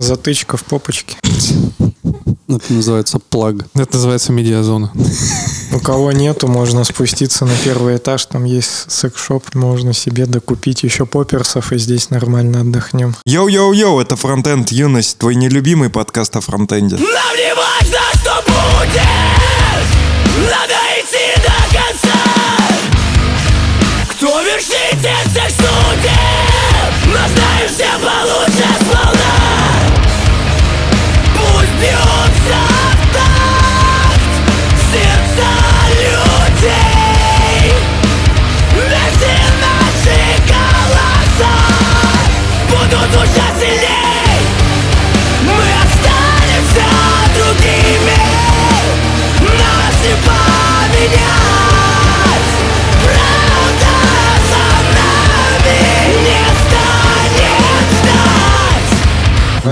Затычка в попочке. Это называется plug. Это называется медиазона. У кого нету, можно спуститься на первый этаж, там есть секс-шоп, можно себе докупить еще попперсов, и здесь нормально отдохнем. Йоу-йоу-йоу, это Фронтенд Юность, твой нелюбимый подкаст о фронтенде. Нам не важно, что будет Надо идти до конца Кто вершитель всех судеб Но знаешь, все получше сполна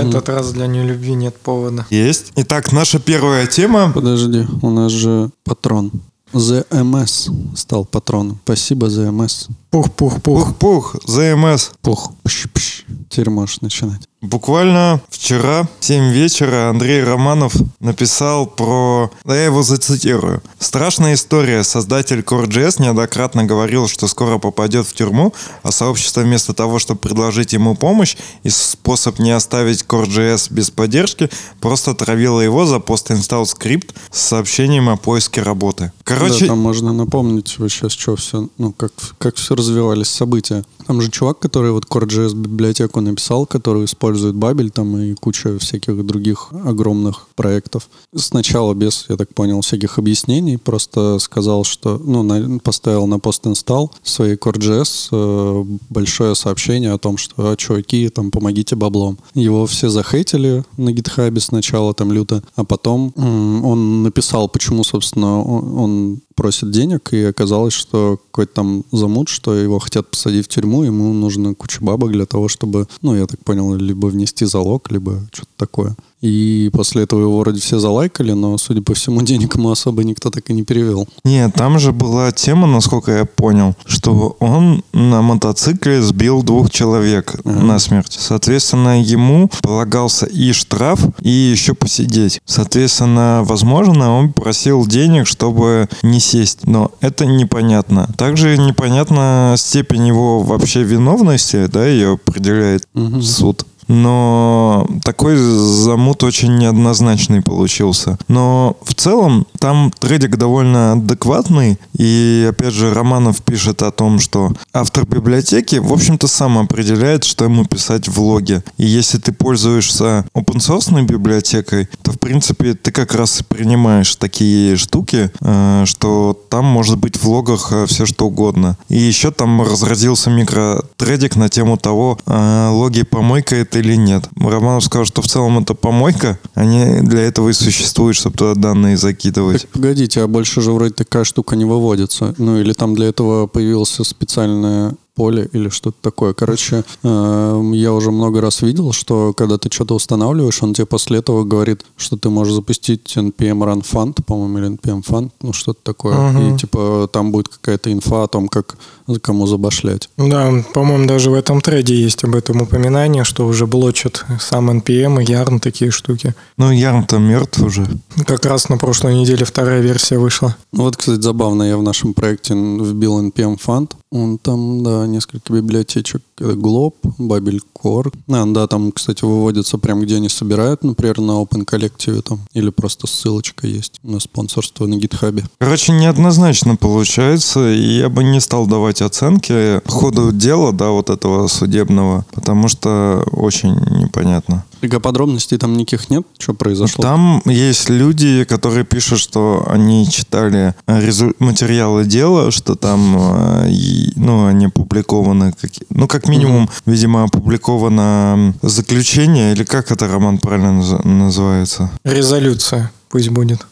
этот раз для нелюбви нет повода. Есть. Итак, наша первая тема. Подожди, у нас же патрон. ZMS стал патроном. Спасибо, ZMS. Пух-пух-пух. Пух-пух, ЗМС. Пух. Пш-пш. Теперь можешь начинать. Буквально вчера в 7 вечера Андрей Романов написал про... Да я его зацитирую. «Страшная история. Создатель Core.js неоднократно говорил, что скоро попадет в тюрьму, а сообщество вместо того, чтобы предложить ему помощь и способ не оставить Core.js без поддержки, просто травило его за пост-инсталл скрипт с сообщением о поиске работы». Короче, Да, там можно напомнить вообще, с чего все, ну, как, как все развивались события. Там же чувак, который вот Core.js библиотеку написал, который использует Бабель там и куча всяких других огромных проектов. Сначала без, я так понял, всяких объяснений, просто сказал, что, ну, на- поставил на пост-инсталл своей Core.js э, большое сообщение о том, что, а, чуваки, там, помогите баблом. Его все захейтили на гитхабе сначала, там, люто, а потом м, он написал, почему, собственно, он, он просит денег, и оказалось, что какой-то там замут, что его хотят посадить в тюрьму, ему нужно куча бабок для того, чтобы, ну, я так понял, либо внести залог, либо что-то такое. И после этого его вроде все залайкали, но, судя по всему, денег ему особо никто так и не перевел. Нет, там же была тема, насколько я понял, что он на мотоцикле сбил двух человек насмерть. Соответственно, ему полагался и штраф, и еще посидеть. Соответственно, возможно, он просил денег, чтобы не сесть. Но это непонятно. Также непонятна степень его вообще виновности, да, ее определяет суд. Но такой замут очень неоднозначный получился. Но в целом там трейдик довольно адекватный. И опять же Романов пишет о том, что автор библиотеки, в общем-то, сам определяет, что ему писать в логе. И если ты пользуешься open source библиотекой, то в принципе ты как раз принимаешь такие штуки, э, что там может быть в логах все что угодно. И еще там разразился микротрейдик на тему того, э, логи помойка это или нет. Романов сказал, что в целом это помойка, они для этого и существуют, чтобы туда данные закидывать. Так, погодите, а больше же вроде такая штука не выводится. Ну, или там для этого появился специальное поле или что-то такое. Короче, э, я уже много раз видел, что когда ты что-то устанавливаешь, он тебе после этого говорит, что ты можешь запустить npm run fund, по-моему, или npm fund, ну что-то такое. И типа там будет какая-то инфа о том, как кому забашлять. Да, по-моему, даже в этом треде есть об этом упоминание, что уже блочат сам NPM и Yarn, такие штуки. Ну, Ярн-то мертв уже. Как раз на прошлой неделе вторая версия вышла. Ну вот, кстати, забавно, я в нашем проекте вбил npm fund, он там, да, несколько библиотечек. Glob, Babel Core. А, да, там, кстати, выводится прям, где они собирают, например, на Open Collective там. Или просто ссылочка есть на спонсорство на гитхабе. Короче, неоднозначно получается, и я бы не стал давать оценки по ходу дела, да, вот этого судебного, потому что очень непонятно. Так, а подробностей там никаких нет? Что произошло? Там есть люди, которые пишут, что они читали резу- материалы дела, что там, э, ну, они опубликованы, ну, как минимум, видимо, опубликовано заключение, или как это, Роман, правильно наз- называется? Резолюция пусть будет.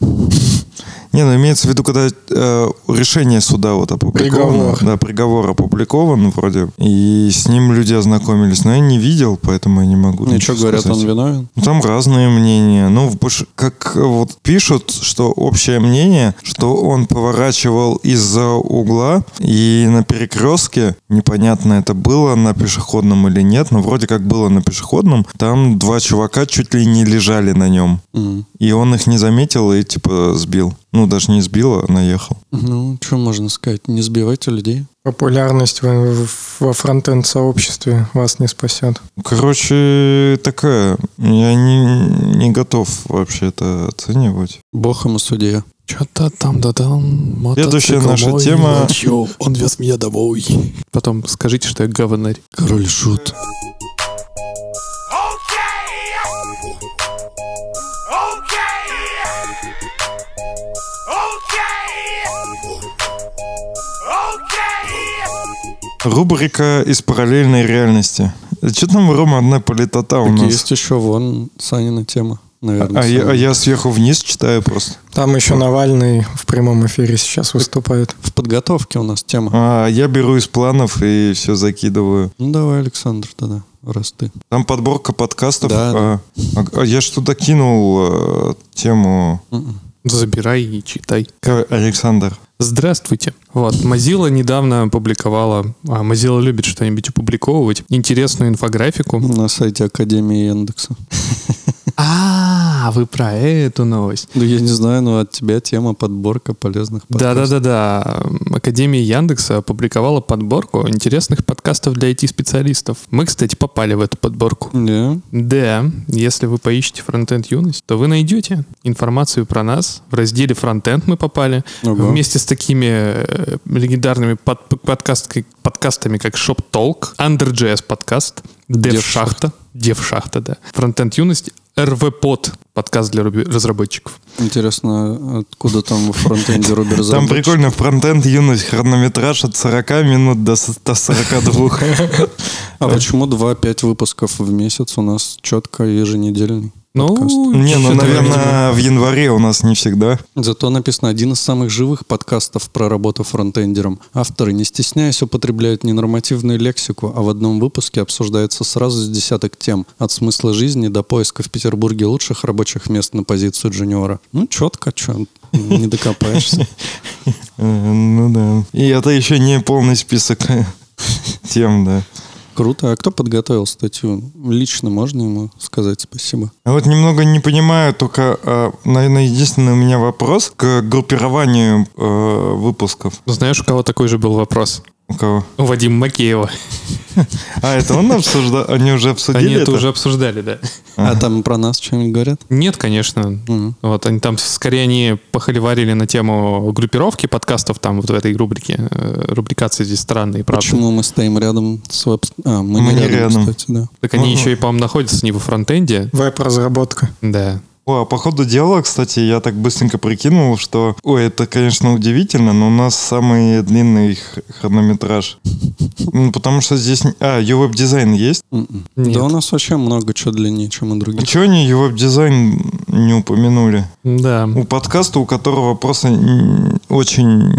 Не, ну имеется в виду, когда э, решение суда вот опубликовано. Приговор. Да, приговор опубликован вроде. И с ним люди ознакомились. Но я не видел, поэтому я не могу Ничего ничего говорят, сказать. он виновен? Ну, Там разные мнения. Ну, как вот пишут, что общее мнение, что он поворачивал из-за угла, и на перекрестке, непонятно это было на пешеходном или нет, но вроде как было на пешеходном, там два чувака чуть ли не лежали на нем. Мгм. И он их не заметил и типа сбил. Ну, даже не сбил, а наехал. Ну, что можно сказать? Не сбивайте людей. Популярность во, во фронтенд сообществе вас не спасет. Короче, такая. Я не, не готов вообще это оценивать. Бог ему судья. Что-то там, да там. Следующая наша тема- Ночью, он вез меня домой. Потом скажите, что я говнарь. Король шут. Рубрика из параллельной реальности. Что там, Рома, одна политота у Так нас? есть еще вон Санина тема, наверное. А, я, самая. а я сверху вниз читаю просто. Там еще Навальный в прямом эфире сейчас выступает. В подготовке у нас тема. А я беру из планов и все закидываю. Ну давай, Александр, тогда, раз ты. Там подборка подкастов. Да, а, а- а я что-то кинул э, тему. М-м. Забирай и читай. Александр. Здравствуйте. Вот, Mozilla недавно опубликовала, а Mozilla любит что-нибудь опубликовывать, интересную инфографику. На сайте Академии Яндекса. А, вы про эту новость. Ну, я не знаю, но от тебя тема подборка полезных подкастов. Да-да-да-да. Академия Яндекса опубликовала подборку интересных подкастов для IT-специалистов. Мы, кстати, попали в эту подборку. Да. Да, если вы поищете фронтенд юность, то вы найдете информацию про нас. В разделе фронтенд мы попали. Ого. Вместе с такими э, легендарными под- подкасткой- подкастами, как Shop Talk, Under.js подкаст, Dev Шахта, Dev Шахта, да. Фронтенд юность, Pod, подкаст для руби- разработчиков. Интересно, откуда там в фронтенде Рубер Там прикольно, фронтенд юность, хронометраж от 40 минут до 142. А почему 2-5 выпусков в месяц у нас четко еженедельный? Ну, подкаст? Не, ну, наверное, в январе у нас не всегда. Зато написано один из самых живых подкастов про работу фронтендером. Авторы, не стесняясь, употребляют ненормативную лексику, а в одном выпуске обсуждается сразу с десяток тем. От смысла жизни до поиска в Петербурге лучших рабочих мест на позицию джуниора. Ну, четко, что, не докопаешься. Ну да. И это еще не полный список тем, да. Круто. А кто подготовил статью? Лично можно ему сказать спасибо? Я вот немного не понимаю, только, э, наверное, единственный у меня вопрос к группированию э, выпусков. Знаешь, у кого такой же был вопрос? У кого? У Вадима Макеева. А, это он обсуждал? Они уже обсудили Они это уже обсуждали, да. А там про нас что-нибудь говорят? Нет, конечно. Вот они там скорее они похоливарили на тему группировки подкастов там вот в этой рубрике. Э, Рубрикации здесь странные, правда. Почему мы стоим рядом с веб... А, мы, не рядом, кстати, да. Так они Мгм. еще и, по-моему, находятся не во фронтенде. Веб-разработка. Да. О, а по ходу дела, кстати, я так быстренько прикинул, что... Ой, это, конечно, удивительно, но у нас самый длинный хронометраж. Ну, потому что здесь... А, UWebDesign есть? М-м. Нет. Да у нас вообще много чего длиннее, чем у других. Чего они UWebDesign не упомянули? Да. У подкаста, у которого просто очень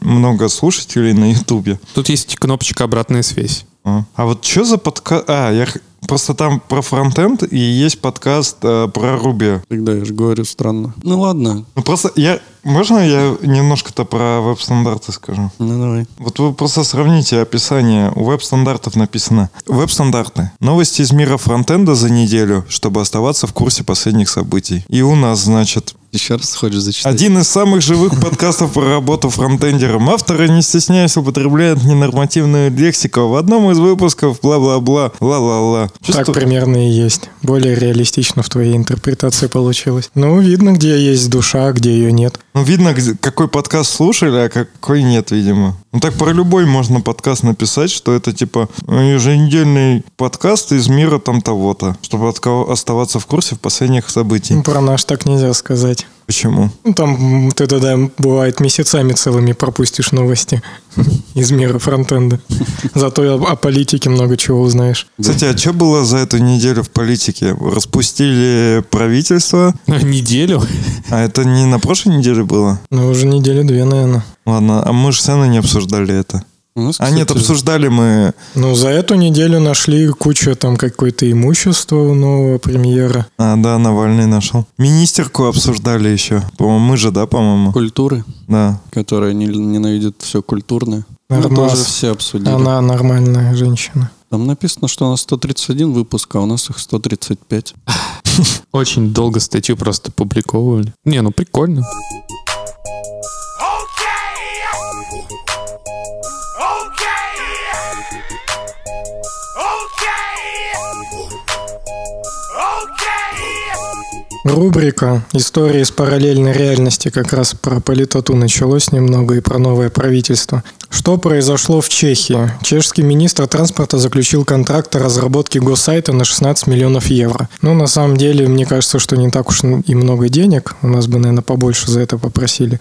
много слушателей на Ютубе. Тут есть кнопочка «Обратная связь». А, А вот что за подкаст... А, я... Просто там про фронтенд и есть подкаст э, про Руби. Тогда я же говорю странно. Ну ладно, Ну просто я... Можно я немножко-то про веб-стандарты скажу? ну давай. Вот вы просто сравните описание. У веб-стандартов написано «Веб-стандарты. Новости из мира фронтенда за неделю, чтобы оставаться в курсе последних событий». И у нас, значит, Еще раз хочешь зачитать? один из самых живых подкастов про работу фронтендером. Авторы, не стесняясь, употребляют ненормативную лексику. В одном из выпусков бла-бла-бла, ла-ла-ла. Так Чувствую- примерно и есть. Более реалистично в твоей интерпретации получилось. Ну, видно, где есть душа, а где ее нет. Ну, видно, какой подкаст слушали, а какой нет, видимо. Ну, так про любой можно подкаст написать, что это, типа, еженедельный подкаст из мира там того-то, чтобы отка- оставаться в курсе в последних событий. Ну, Про наш так нельзя сказать. Почему? Ну, там ты тогда, бывает, месяцами целыми пропустишь новости из мира фронтенда. Зато о, о политике много чего узнаешь. Кстати, а что было за эту неделю в политике? Распустили правительство, Неделю? а это не на прошлой неделе было? Ну, уже недели две, наверное. Ладно, а мы же с Анной не обсуждали это. Нас, А нет, кстати, обсуждали мы... Ну, за эту неделю нашли кучу там какое-то имущество у нового премьера. А, да, Навальный нашел. Министерку обсуждали еще. По-моему, мы же, да, по-моему? культуры, Да. которая не- ненавидит все культурное. Ну, Нормас. тоже все обсудили. Она нормальная женщина. Там написано, что у нас 131 выпуск, а у нас их 135. Очень долго статью просто публиковывали. Не, ну прикольно. Рубрика «Истории из параллельной реальности» как раз про политоту началось немного и про новое правительство. Что произошло в Чехии? Чешский министр транспорта заключил контракт о разработке госсайта на 16 миллионов евро. Ну, на самом деле, мне кажется, что не так уж и много денег. У нас бы, наверное, побольше за это попросили.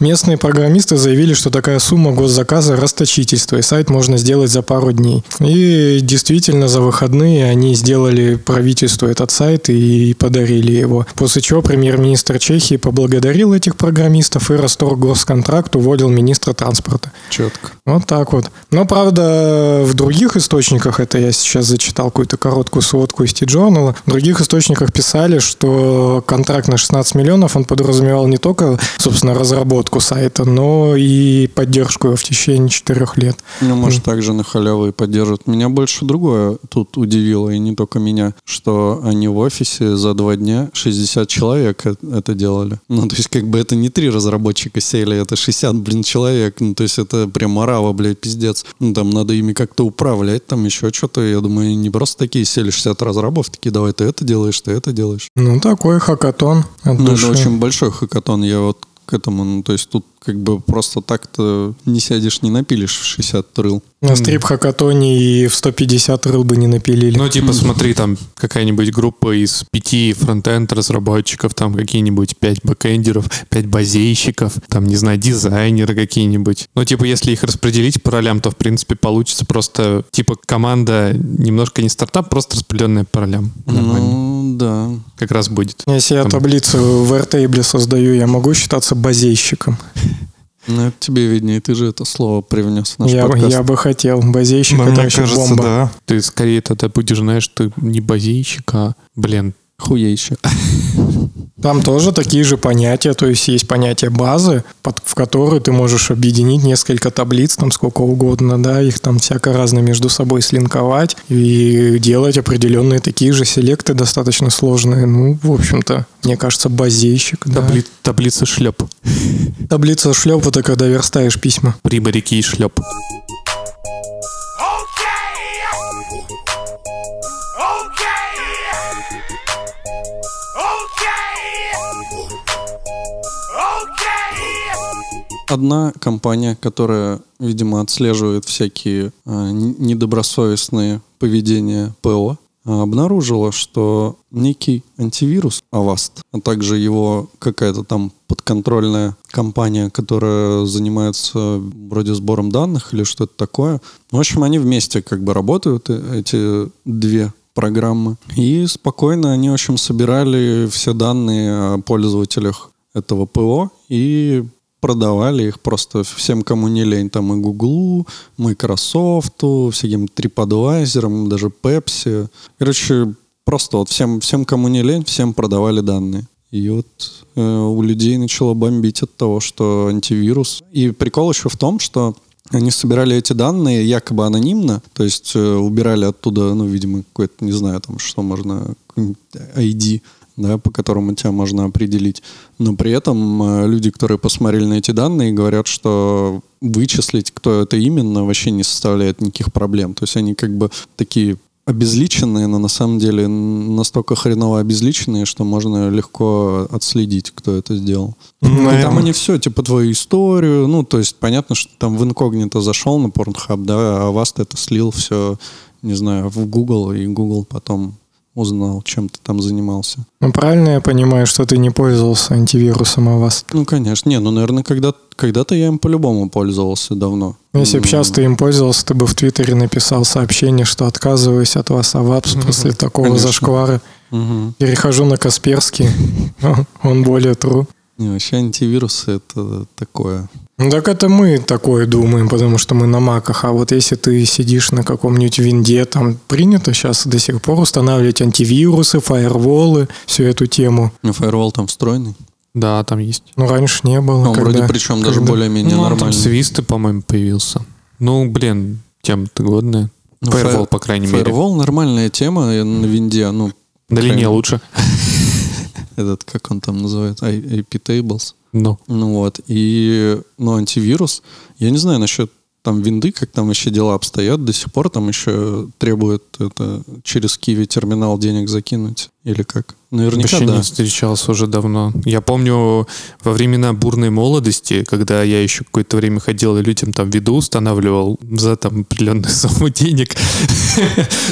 Местные программисты заявили, что такая сумма госзаказа – расточительство, и сайт можно сделать за пару дней. И действительно, за выходные они сделали правительству этот сайт и подарили его. После чего премьер-министр Чехии поблагодарил этих программистов и расторг госконтракт, уволил министра транспорта. Четко. Вот так вот. Но, правда, в других источниках, это я сейчас зачитал какую-то короткую сводку из T-Journal, в других источниках писали, что контракт на 16 миллионов, он подразумевал не только, собственно, разработку сайта, но и поддержку его в течение четырех лет. Ну, может, также на халяву и поддержат. Меня больше другое тут удивило, и не только меня, что они в офисе за два дня 60 человек э- это делали. Ну, то есть, как бы это не три разработчика сели, это 60, блин, человек. Ну, то есть, это прям орава, блядь, пиздец. Ну, там надо ими как-то управлять, там еще что-то. Я думаю, не просто такие сели 60 разрабов, такие, давай ты это делаешь, ты это делаешь. Ну, такой хакатон Ну, это очень большой хакатон. Я вот к этому, ну, то есть тут как бы просто так-то не сядешь, не напилишь в 60 рыл. На стрип-хакатоне и в 150 рыл бы не напилили. Ну, типа, смотри, там какая-нибудь группа из пяти фронтенд разработчиков, там какие-нибудь пять бэкэндеров, пять базейщиков, там, не знаю, дизайнеры какие-нибудь. Ну, типа, если их распределить по ролям, то, в принципе, получится просто, типа, команда немножко не стартап, просто распределенная по ролям. Нормально. Ну, да. Как раз будет. Если я Там- таблицу в Airtable создаю, я могу считаться базейщиком. Ну, это тебе виднее, ты же это слово привнес в наш Я, подкаст. я бы хотел. Базейщик Ну, это мне вообще кажется, бомба. да. Ты скорее тогда будешь, знаешь, ты не базейщик, а, блин, Хуейще. Там тоже такие же понятия, то есть есть понятие базы, под- в которую ты можешь объединить несколько таблиц, там сколько угодно, да, их там всяко разно между собой слинковать и делать определенные такие же селекты достаточно сложные. Ну, в общем-то, мне кажется, базейщик, да. табли- таблица шлеп. Таблица шлеп, это когда верстаешь письма. Приборики и шлеп. Одна компания, которая, видимо, отслеживает всякие н- недобросовестные поведения ПО, а, обнаружила, что некий антивирус Avast, а также его какая-то там подконтрольная компания, которая занимается вроде сбором данных или что-то такое. В общем, они вместе как бы работают, э, эти две программы. И спокойно они, в общем, собирали все данные о пользователях этого ПО и продавали их просто всем, кому не лень. Там и Гуглу, Microsoft, всяким TripAdvisor, даже Pepsi. Короче, просто вот всем, всем, кому не лень, всем продавали данные. И вот э, у людей начало бомбить от того, что антивирус. И прикол еще в том, что они собирали эти данные якобы анонимно, то есть э, убирали оттуда, ну, видимо, какой-то, не знаю, там, что можно, ID, да, по которому тебя можно определить. Но при этом э, люди, которые посмотрели на эти данные, говорят, что вычислить, кто это именно, вообще не составляет никаких проблем. То есть они как бы такие обезличенные, но на самом деле настолько хреново обезличенные, что можно легко отследить, кто это сделал. Ну, И там наверное. они все, типа твою историю, ну, то есть понятно, что там в инкогнито зашел на Pornhub, да, а вас это слил все, не знаю, в Google, и Google потом узнал, чем ты там занимался. Ну, правильно я понимаю, что ты не пользовался антивирусом Avast? Ну, конечно. Не, ну, наверное, когда, когда-то я им по-любому пользовался давно. Если бы сейчас ты им пользовался, ты бы в Твиттере написал сообщение, что отказываюсь от вас, Авапс, после такого Конечно. зашквара. мгм. Перехожу на Касперский, он более true. Не, вообще антивирусы это такое. Ну так это мы такое думаем, потому что мы на маках. А вот если ты сидишь на каком-нибудь винде, там принято сейчас до сих пор устанавливать антивирусы, фаерволы, всю эту тему. Ну, фаервол там встроенный. Да, там есть. Ну, раньше не было. Он вроде когда- причем даже когда- более-менее ну, там нормальный. свисты, по-моему, появился. Ну, блин, тема-то годная. Ну, Firewall, по крайней мере. Firewall нормальная тема э, на винде. Ну, На линии крайне- лучше. этот, как он там называется, I- IP tables. Ну, Ну вот, и, ну, антивирус, я не знаю насчет там винды, как там вообще дела обстоят, до сих пор там еще требует это через Киви терминал денег закинуть или как? Наверняка вообще да. не встречался уже давно. Я помню во времена бурной молодости, когда я еще какое-то время ходил и людям там виду устанавливал за там определенную сумму денег.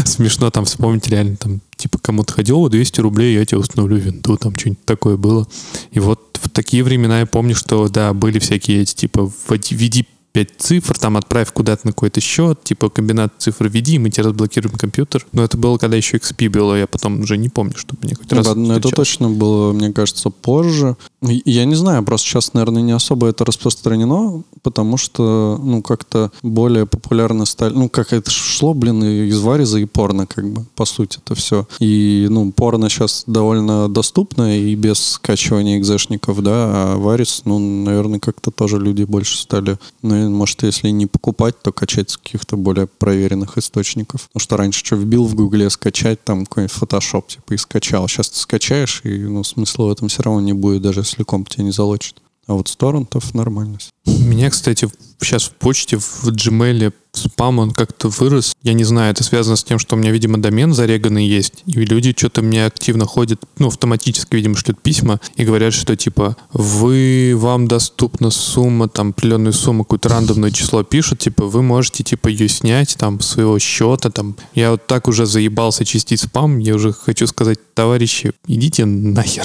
Смешно там вспомнить реально там типа кому-то ходил, вот 200 рублей, я тебе установлю винду, там что-нибудь такое было. И вот в такие времена я помню, что да, были всякие эти типа введи 5 цифр, там отправь куда-то на какой-то счет, типа комбинат цифр введи, и мы тебе разблокируем компьютер. Но это было, когда еще XP было, я потом уже не помню, чтобы мне хоть Ну раз но это точно было, мне кажется, позже. Я не знаю, просто сейчас, наверное, не особо это распространено, потому что, ну, как-то более популярно стали... Ну, как это шло, блин, из вариза и порно, как бы, по сути, это все. И, ну, порно сейчас довольно доступно и без скачивания экзешников, да, а варис, ну, наверное, как-то тоже люди больше стали, ну, может, если не покупать, то качать с каких-то более проверенных источников. Потому что раньше что вбил в гугле скачать, там какой-нибудь фотошоп, типа, и скачал. Сейчас ты скачаешь, и, ну, смысла в этом все равно не будет, даже если комп тебя не залочит. А вот с торрентов нормально. Меня, кстати, сейчас в почте, в Gmail спам, он как-то вырос. Я не знаю, это связано с тем, что у меня, видимо, домен зареганный есть. И люди что-то мне активно ходят, ну, автоматически, видимо, шлют письма и говорят, что, типа, вы, вам доступна сумма, там, определенную сумму, какое-то рандомное число пишут, типа, вы можете, типа, ее снять, там, своего счета, там. Я вот так уже заебался чистить спам, я уже хочу сказать, товарищи, идите нахер.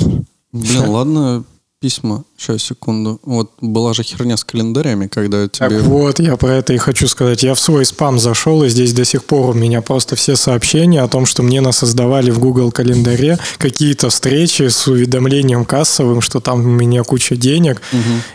Блин, ладно, письма. Сейчас, секунду. Вот была же херня с календарями, когда Так тебе... вот, я про это и хочу сказать. Я в свой спам зашел, и здесь до сих пор у меня просто все сообщения о том, что мне насоздавали в Google календаре какие-то встречи с уведомлением кассовым, что там у меня куча денег.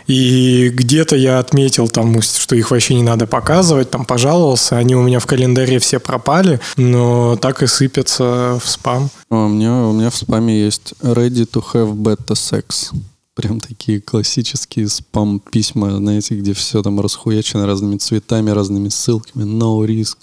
И где-то я отметил там, что их вообще не надо показывать, там пожаловался, они у меня в календаре все пропали, но так и сыпятся в спам. А, у, меня, у меня в спаме есть ready to have beta sex. Прям такие классические спам-письма, знаете, где все там расхуячено разными цветами, разными ссылками. No risk.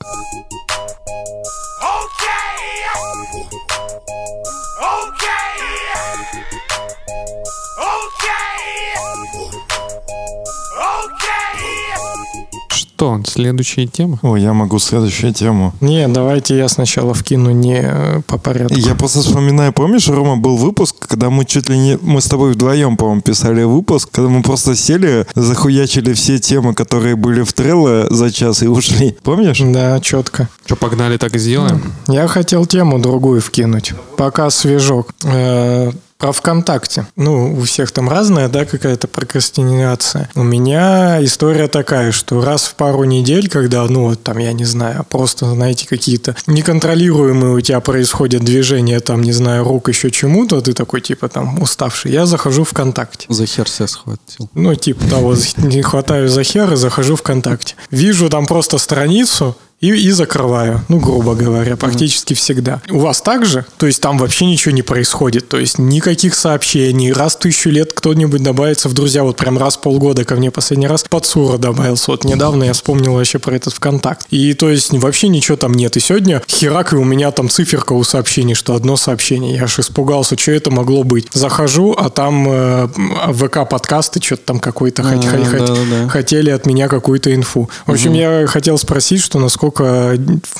Что, следующая тема? О, я могу следующую тему. Не, давайте я сначала вкину не э, по порядку. Я просто вспоминаю, помнишь, Рома, был выпуск, когда мы чуть ли не... Мы с тобой вдвоем, по-моему, писали выпуск, когда мы просто сели, захуячили все темы, которые были в Трелло за час и ушли. Помнишь? Да, четко. Что, погнали, так и сделаем? Я хотел тему другую вкинуть. Пока свежок. Про ВКонтакте. Ну, у всех там разная, да, какая-то прокрастинация. У меня история такая, что раз в пару недель, когда, ну, вот там, я не знаю, просто, знаете, какие-то неконтролируемые у тебя происходят движения, там, не знаю, рук еще чему-то, ты такой, типа, там, уставший, я захожу ВКонтакте. За хер себя схватил. Ну, типа того, не хватаю за хер и захожу ВКонтакте. Вижу там просто страницу, и, и закрываю, ну, грубо говоря, практически всегда. У вас так же? То есть там вообще ничего не происходит, то есть никаких сообщений, раз в тысячу лет кто-нибудь добавится в друзья, вот прям раз в полгода ко мне последний раз Пацура добавился, вот недавно я вспомнил вообще про этот ВКонтакт. И то есть вообще ничего там нет, и сегодня херак, и у меня там циферка у сообщений, что одно сообщение, я аж испугался, что это могло быть. Захожу, а там э, ВК-подкасты, что-то там какой-то хот- хот- хотели от меня какую-то инфу. В общем, я хотел спросить, что насколько насколько,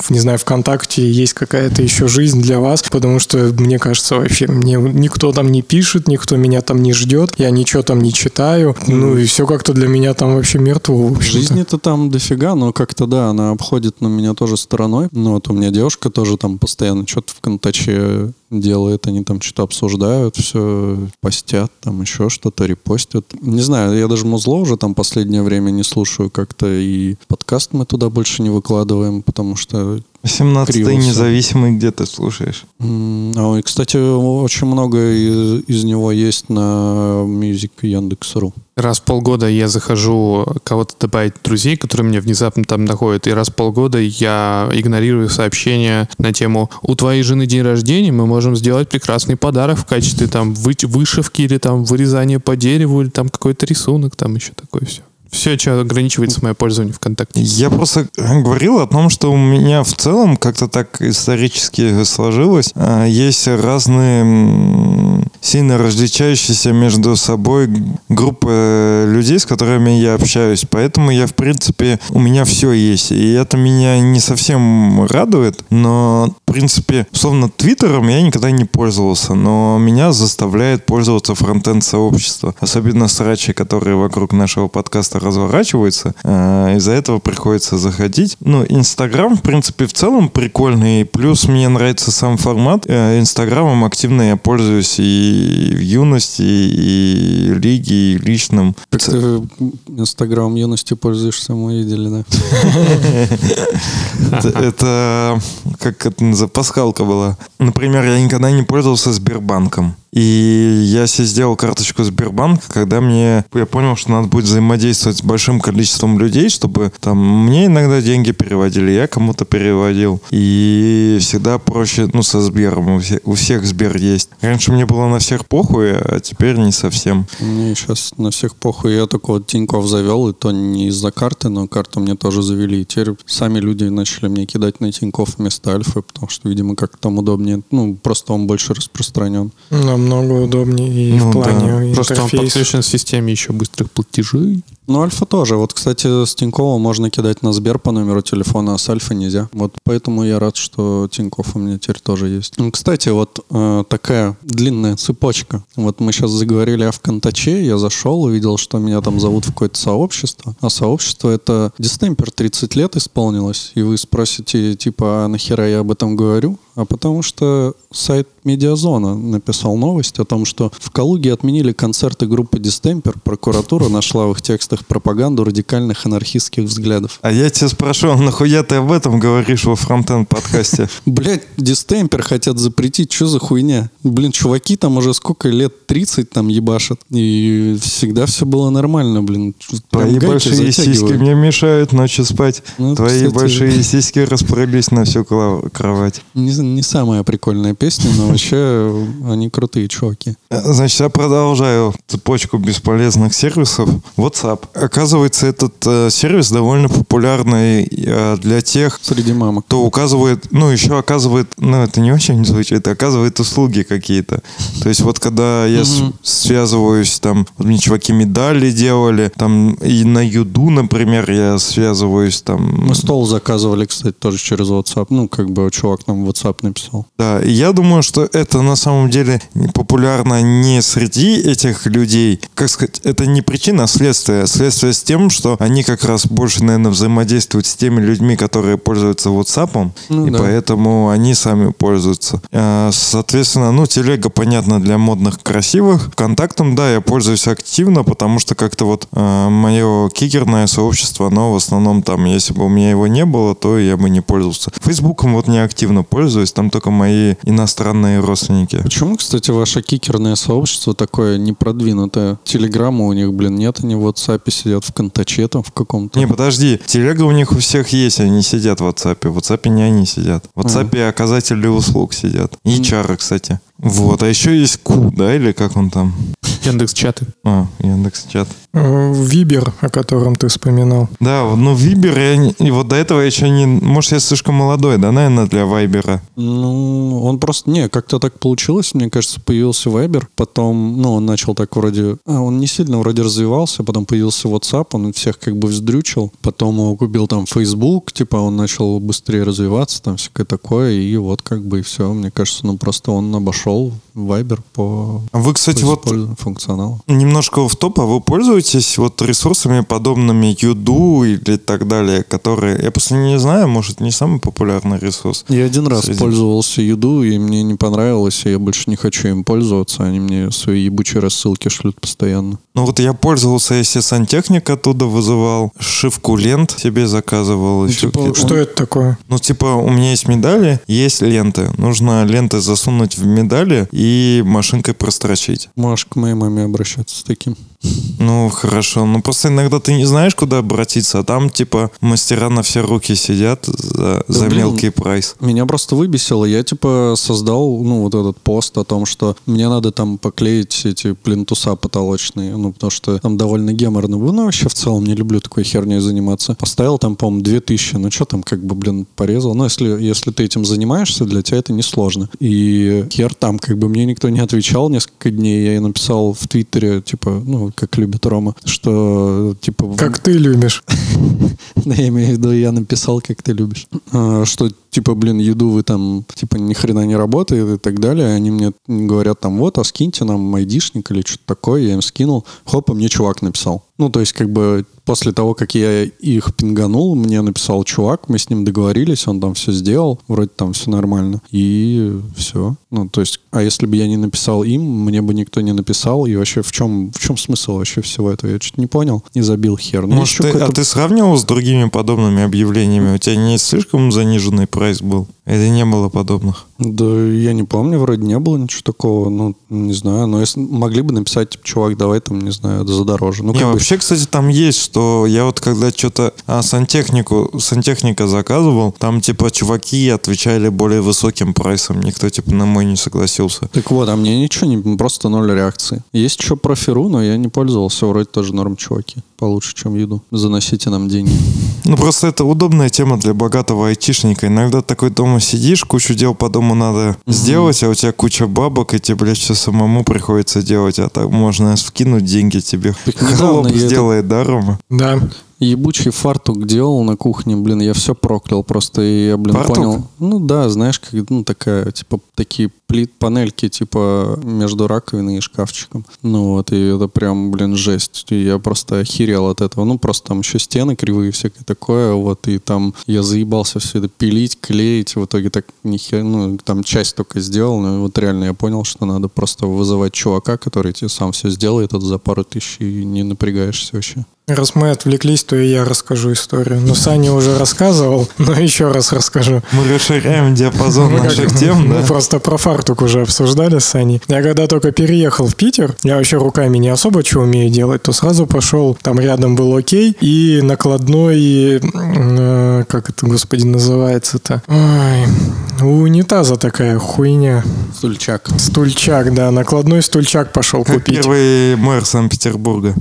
не знаю, ВКонтакте есть какая-то еще жизнь для вас, потому что, мне кажется, вообще мне никто там не пишет, никто меня там не ждет, я ничего там не читаю, ну и все как-то для меня там вообще мертво. Жизни-то там дофига, но как-то да, она обходит на меня тоже стороной. Ну вот у меня девушка тоже там постоянно что-то в контаче делает, они там что-то обсуждают, все постят, там еще что-то репостят. Не знаю, я даже музло уже там последнее время не слушаю как-то, и подкаст мы туда больше не выкладываем, потому что 18-й Криво всё. независимый, где ты слушаешь? А, и, кстати, очень много из, из него есть на Music Яндекс.ру. Раз в полгода я захожу кого-то добавить друзей, которые мне внезапно там находят, и раз в полгода я игнорирую сообщения на тему «У твоей жены день рождения, мы можем сделать прекрасный подарок в качестве там вы- вышивки или там вырезания по дереву или там какой-то рисунок, там еще такое все». Все, что ограничивается мое пользование ВКонтакте. Я просто говорил о том, что у меня в целом как-то так исторически сложилось. А, Есть разные сильно различающиеся между собой группы людей, с которыми я общаюсь. Поэтому я, в принципе, у меня все есть. И это меня не совсем радует, но, в принципе, условно, Твиттером я никогда не пользовался, но меня заставляет пользоваться фронтенд сообщество. Особенно срачи, которые вокруг нашего подкаста разворачиваются. Э, Из-за этого приходится заходить. Ну, Инстаграм, в принципе, в целом прикольный. Плюс мне нравится сам формат. Э, Инстаграмом активно я пользуюсь и в юности, и лиге, и личным. Как ты Инстаграм юности пользуешься, мы видели, да? Это, это как это называется, пасхалка была. Например, я никогда не пользовался Сбербанком. И я себе сделал карточку Сбербанка, когда мне я понял, что надо будет взаимодействовать с большим количеством людей, чтобы там мне иногда деньги переводили, я кому-то переводил. И всегда проще, ну, со Сбером. У всех, у всех Сбер есть. Раньше мне было на всех похуй, а теперь не совсем. Мне сейчас на всех похуй. Я только вот Тинькофф завел, и то не из-за карты, но карту мне тоже завели. И теперь сами люди начали мне кидать на Тинькофф вместо Альфы, потому что, видимо, как там удобнее. Ну, просто он больше распространен. Намного удобнее и Ну в плане да. Просто он подключен к системе еще быстрых платежей. Ну, Альфа тоже. Вот, кстати, с Тинькова можно кидать на Сбер по номеру телефона, а с Альфа нельзя. Вот поэтому я рад, что Тинькофф у меня теперь тоже есть. Ну, кстати, вот э, такая длинная цепочка. Вот мы сейчас заговорили о ВКонтаче, я зашел, увидел, что меня там зовут в какое-то сообщество. А сообщество это Дистемпер 30 лет исполнилось. И вы спросите, типа, а нахера я об этом говорю? А потому что сайт Медиазона написал новость о том, что в Калуге отменили концерты группы Дистемпер. Прокуратура нашла в их текстах пропаганду радикальных анархистских взглядов. А я тебя спрошу, а нахуя ты об этом говоришь во фронтенд подкасте? Блять, Дистемпер хотят запретить, что за хуйня? Блин, чуваки там уже сколько лет, 30 там ебашат. И всегда все было нормально, блин. Твои большие сиськи мне мешают ночью спать. Ну, Твои кстати, большие сиськи распрыгались на всю кровать. Не, не самая прикольная песня, но вообще они крутые чуваки. Э, Значит, я продолжаю цепочку бесполезных сервисов. WhatsApp. Оказывается, этот э, сервис довольно популярный э, для тех, Среди мамок. кто указывает, ну, еще оказывает, ну, это не очень звучит, оказывает услуги какие-то. То есть вот когда я связываюсь, там, вот мне чуваки медали делали, там, и на Юду, например, я связываюсь, там... Мы стол заказывали, кстати, тоже через WhatsApp. Ну, как бы чувак нам в WhatsApp написал. Да, и я думаю, что это на самом деле популярно не среди этих людей. Как сказать, это не причина, а следствие. Следствие с тем, что они как раз больше, наверное, взаимодействуют с теми людьми, которые пользуются WhatsApp, Ну и да. поэтому они сами пользуются. А, Соответственно, ну, телега, понятно, для модных, красивых. Контактом, да, я пользуюсь активно, потому что как-то вот мое кикерное сообщество, оно в основном там, если бы у меня его не было, то я бы не пользовался. Фейсбуком вот не активно пользуюсь, там только мои иностранные родственники. Почему, кстати, ваше кикерное сообщество такое непродвинутое? Телеграмма у них, блин, нет, они в WhatsApp сидят в контаче там в каком-то. Не, подожди, телега у них у всех есть, они сидят в WhatsApp. В WhatsApp не они сидят. В WhatsApp оказатели услуг сидят. И HR, кстати. Вот, а еще есть Q, да, или как он там? Яндекс чаты. А, Яндекс чат. Э, Вибер, о котором ты вспоминал. Да, ну Вибер, я не- и вот до этого я еще не... Может, я слишком молодой, да, наверное, для Вайбера. Ну, он просто, не, как-то так получилось, мне кажется, появился Viber, потом, ну, он начал так вроде, а, он не сильно вроде развивался, потом появился WhatsApp, он всех как бы вздрючил, потом его купил там Facebook, типа он начал быстрее развиваться, там всякое такое, и вот как бы и все, мне кажется, ну, просто он обошел control Viber по А Вы, кстати, вот функционала. немножко в топ, а вы пользуетесь вот ресурсами, подобными Юду или так далее, которые... Я просто не знаю, может, не самый популярный ресурс. Я один раз Среди- пользовался Юду, и мне не понравилось, и я больше не хочу им пользоваться. Они мне свои ебучие рассылки шлют постоянно. Ну вот я пользовался, если сантехник оттуда вызывал, шивку лент себе заказывал. еще типа, Что это такое? Ну, типа, у меня есть медали, есть ленты. Нужно ленты засунуть в медали и машинкой прострочить. Можешь к моей обращаться с таким. Ну, хорошо. Ну, просто иногда ты не знаешь, куда обратиться, а там, типа, мастера на все руки сидят за, за блин. мелкий прайс. Меня просто выбесило. Я, типа, создал, ну, вот этот пост о том, что мне надо там поклеить эти плинтуса потолочные, ну, потому что там довольно геморно. Ну, вообще, в целом, не люблю такой херней заниматься. Поставил там, по-моему, 2000. Ну, что там, как бы, блин, порезал. Ну, если, если ты этим занимаешься, для тебя это несложно. И хер там, как бы, мне никто не отвечал несколько дней. Я ей написал в Твиттере, типа, ну, как любит Рома, что, типа... Как ты любишь. да, я имею в виду, я написал, как ты любишь. А, что, типа, блин, еду вы там, типа, ни хрена не работает и так далее. Они мне говорят там, вот, а скиньте нам айдишник или что-то такое. Я им скинул. Хоп, и мне чувак написал. Ну, то есть, как бы, после того, как я их пинганул, мне написал чувак, мы с ним договорились, он там все сделал, вроде там все нормально. И все. Ну, то есть, а если бы я не написал им, мне бы никто не написал. И вообще, в чем, в чем смысл вообще всего этого? Я что-то не понял. Не забил хер. Ну, Может, ты- а ты сравнивал с другими подобными объявлениями? У тебя не слишком заниженный прайс был? Или не было подобных? Да, я не помню, вроде не было ничего такого, ну, не знаю, но если могли бы написать, типа, чувак, давай там, не знаю, задороже. Ну, не, как бы, вообще, кстати, там есть, что я вот когда что-то а, сантехнику, сантехника заказывал, там типа чуваки отвечали более высоким прайсом, никто типа на мой не согласился. Так вот, а мне ничего не, просто ноль реакции. Есть еще про Феру, но я не пользовался, вроде тоже норм, чуваки. Получше, чем еду. Заносите нам деньги. Ну просто это удобная тема для богатого айтишника. Иногда такой дома сидишь, кучу дел по дому надо сделать, а у тебя куча бабок, и тебе, блядь, все самому приходится делать, а так можно вкинуть деньги тебе. Так Хлоп я это- сделает, да, Рома? Да. Ебучий фартук делал на кухне, блин, я все проклял просто, и я, блин, Фартук? понял. Ну да, знаешь, как, ну такая, типа, такие плит, панельки, типа, между раковиной и шкафчиком. Ну вот, и это прям, блин, жесть. И я просто охерел от этого. Ну, просто там еще стены кривые, всякое такое, вот, и там я заебался все это пилить, клеить, в итоге так нихер, ну, там часть только сделал, но вот реально я понял, что надо просто вызывать чувака, который тебе сам все сделает, это за пару тысяч, и не напрягаешься вообще. Раз мы отвлеклись, то и я расскажу историю. Но Саня уже рассказывал, но еще раз расскажу. Мы расширяем диапазон Мы наших тем, мы да? просто про фартук уже обсуждали с Саней. Я когда только переехал в Питер, я вообще руками не особо что умею делать, то сразу пошел, там рядом был окей, и накладной, э, как это, господи, называется-то? Ой, у унитаза такая хуйня. Стульчак. Стульчак, да, накладной стульчак пошел Как купить. первый мэр Санкт-Петербурга.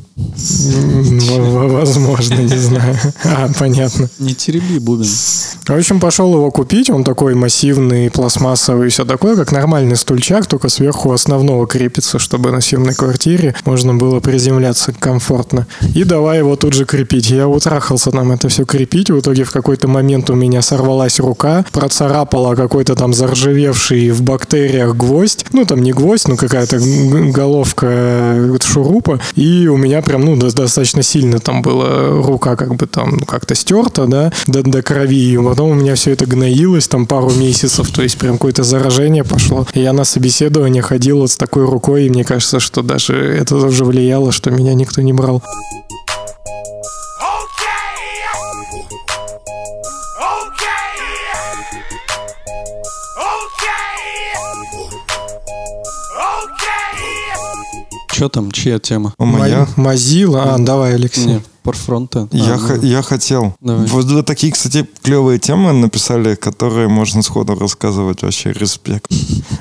Возможно, не знаю. А, понятно. Не тереби, Бубин. В общем, пошел его купить. Он такой массивный, пластмассовый, все такое, как нормальный стульчак, только сверху основного крепится, чтобы на съемной квартире можно было приземляться комфортно. И давай его тут же крепить. Я утрахался нам это все крепить. В итоге в какой-то момент у меня сорвалась рука, процарапала какой-то там заржавевший в бактериях гвоздь. Ну, там не гвоздь, но какая-то головка э, шурупа. И у меня прям, ну, до- достаточно сильно там была рука как бы там ну, как-то стерта, да, до, до крови. И потом у меня все это гноилось там пару месяцев, то есть прям какое-то заражение пошло. И я на собеседование ходил вот с такой рукой, и мне кажется, что даже это уже влияло, что меня никто не брал. Че там, чья тема? Моя. Ма- Мазила. А, давай, Алексей. Не, про фронта. Я, А, х- ну, я хотел. Давай. Вот вы такие, кстати, клевые темы написали, которые можно сходу рассказывать. Вообще респект.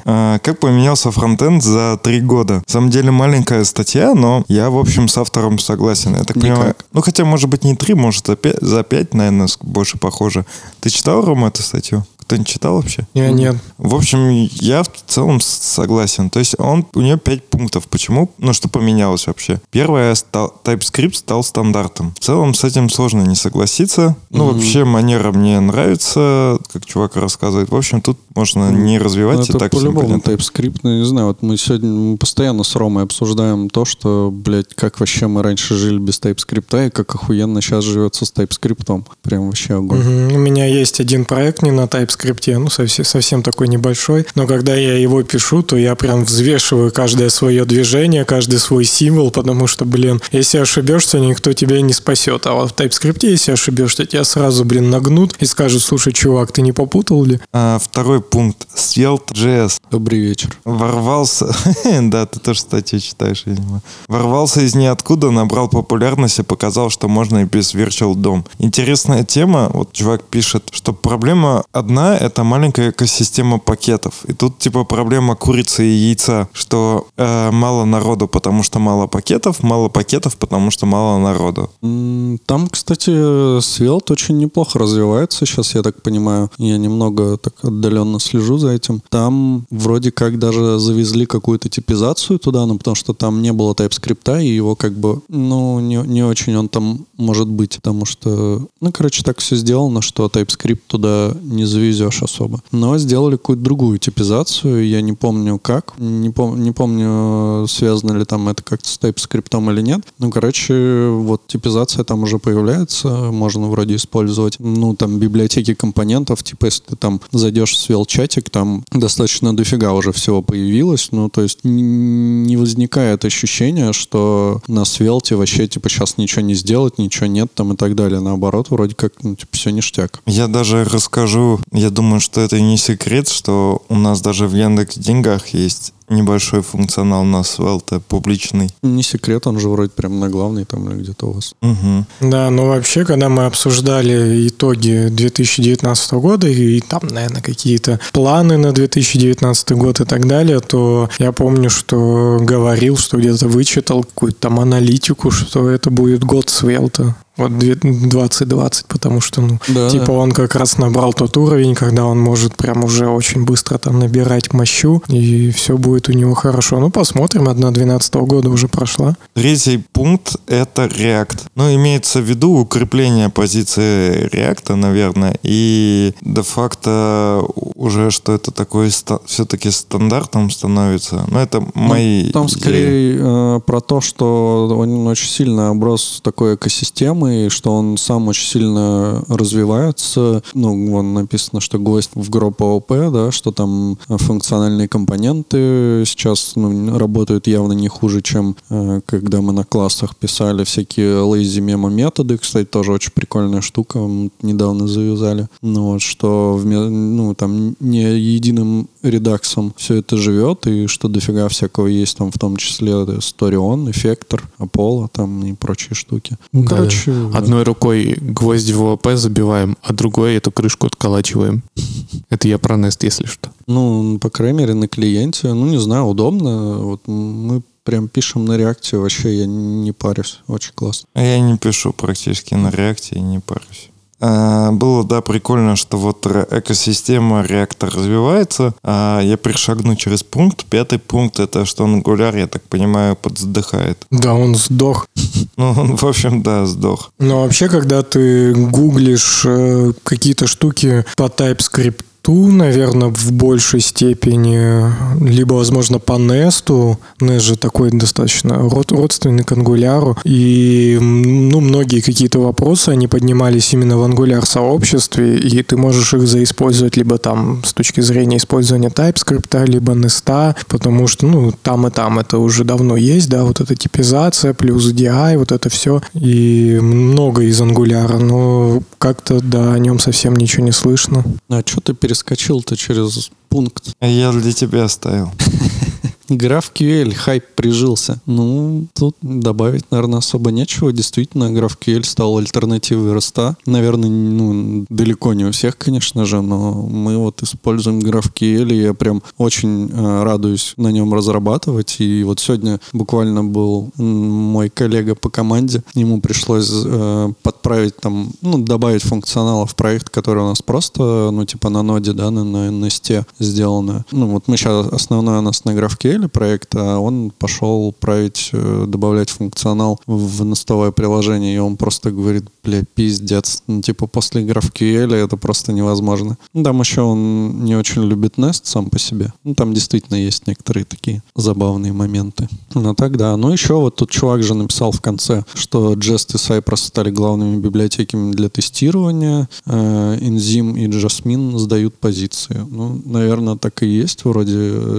А, Как поменялся фронтенд за три года? На самом деле маленькая статья, но я, в общем, с автором согласен. Я так Никак. понимаю. Ну, хотя, может быть, не три, может, за пять, за пять, наверное, больше похоже. Ты читал, Рома, эту статью? Кто-нибудь читал вообще? Я нет. В общем, я в целом согласен. То есть он, у нее пять пунктов. Почему? Ну, что поменялось вообще? Первое, стал, TypeScript стал стандартом. В целом с этим сложно не согласиться. Ну, Мгм. вообще, манера мне нравится, как чувак рассказывает. В общем, тут можно не Ну, развивать и это так всем по-любому понятно. TypeScript. Ну, не знаю, вот мы сегодня мы постоянно с Ромой обсуждаем то, что, блядь, как вообще мы раньше жили без TypeScript, и как охуенно сейчас живется с TypeScript. Прям вообще огонь. Мгм. У меня есть один проект не на TypeScript, ну, совсем, совсем такой небольшой, но когда я его пишу, то я прям взвешиваю каждое свое движение, каждый свой символ, потому что, блин, если ошибешься, никто тебя не спасет. А вот в TypeScript, если ошибешься, тебя сразу, блин, нагнут и скажут, слушай, чувак, ты не попутал ли? А, второй пункт. Svelte.js Добрый вечер. ворвался... да, ты тоже статью читаешь, видимо. Ворвался из ниоткуда, набрал популярность и показал, что можно и без Virtual DOM. Интересная тема. Вот чувак пишет, что проблема одна — это маленькая экосистема пакетов. И тут типа проблема курицы и яйца, что э, мало народу, потому что мало пакетов, мало пакетов, потому что мало народу. Там, кстати, Svelte очень неплохо развивается сейчас, я так понимаю. Я немного так отдаленно слежу за этим. Там вроде как даже завезли какую-то типизацию туда, ну, потому что там не было TypeScript, и его как бы, ну, не, не очень он там может быть, потому что, ну, короче, так все сделано, что TypeScript туда не завезешь особо. Но сделали какую-то другую типизацию, я не помню как, не, пом- не помню, связано ли там это как-то с TypeScript или нет. Ну, короче, вот типизация там уже появляется, можно вроде использовать, ну, там, библиотеки компонентов, типа, если ты там зайдешь в свел-чатик, там достаточно дофига уже всего появилось, ну, то есть не возникает ощущения, что на свелте вообще, типа, сейчас ничего не сделать, ничего нет там и так далее. Наоборот, вроде как, ну, типа, все ништяк. Я даже расскажу, я думаю, что это не секрет, что у нас даже в Яндекс Деньгах есть небольшой функционал на Svelte публичный. Не секрет, он же вроде прям на главный там или где-то у вас. Мгм. Да, ну вообще, когда мы обсуждали итоги 2019 года и там, наверное, какие-то планы на 2019 год и так далее, то я помню, что говорил, что где-то вычитал какую-то там аналитику, что это будет год Свелта. Вот две- 2020, потому что, ну, Да, типа да. он как раз набрал тот уровень, когда он может прям уже очень быстро там набирать мощу, и все будет у него хорошо. Ну, посмотрим, одна 2012 года уже прошла. Третий пункт — это React. Ну, имеется в виду укрепление позиции React, наверное, и де-факто уже, что это такое ста- все-таки стандартом становится. Ну, это мои Ну, Там идеи. скорее э, про то, что он очень сильно оброс такой экосистемой, что он сам очень сильно развивается. Ну, вон написано, что гвоздь в гроб ООП, да, что там функциональные компоненты сейчас ну, работают явно не хуже, чем э, когда мы на классах писали всякие lazy мемо методы. Кстати, тоже очень прикольная штука, недавно завязали. Ну, вот, что вме- ну, там не единым редаксом все это живет, и что дофига всякого есть там, в том числе Story-On, Effector, Apollo там и прочие штуки. Ну, Да, короче. Одной рукой гвоздь в ООП забиваем, а другой эту крышку отколачиваем. Это я про Nest, если что. ну, по крайней мере, на клиенте, ну, не знаю, удобно. Вот мы прям пишем на реакте, вообще я не парюсь, очень классно. А я не пишу практически на реакте и не парюсь. А, Было, да, прикольно, что вот экосистема реактор развивается. А я перешагну через пункт. Пятый пункт — это что Angular, я так понимаю, подздыхает. Да, он сдох. Ну, он, в общем, да, сдох. Но вообще, когда ты гуглишь э, какие-то штуки по TypeScript, наверное, в большей степени, либо, возможно, по Nest. Nest же такой достаточно род- родственный к Angular. И, ну, многие какие-то вопросы, они поднимались именно в Angular сообществе, и ты можешь их заиспользовать либо там с точки зрения использования TypeScript, либо Nest, потому что, ну, там и там это уже давно есть, да, вот эта типизация, плюс DI, вот это все. И много из Angular, но как-то, да, о нем совсем ничего не слышно. А что ты перескочил-то через пункт? Я для тебя оставил. GraphQL, хайп прижился. Ну, тут добавить, наверное, особо нечего. Действительно, GraphQL стал альтернативой Rust. Наверное, ну, далеко не у всех, конечно же, но мы вот используем GraphQL, и я прям очень э, радуюсь на нем разрабатывать. И вот сегодня буквально был мой коллега по команде, ему пришлось э, подправить там, ну, добавить функционала в проект, который у нас просто, ну, типа на ноде, да, на, на NST сделано. Ну, вот мы сейчас, основной у нас на GraphQL проект, а он пошел править, э, добавлять функционал в настовое приложение, и он просто говорит, бля, пиздец. Ну, типа после GraphQL это просто невозможно. Ну, там еще он не очень любит Nest сам по себе. Ну, там действительно есть некоторые такие забавные моменты. Ну, так да. Ну, еще вот тут чувак же написал в конце, что Jest и Cypress стали главными библиотеками для тестирования. Э, Enzyme и Jasmine сдают позиции. Ну, наверное, так и есть. Вроде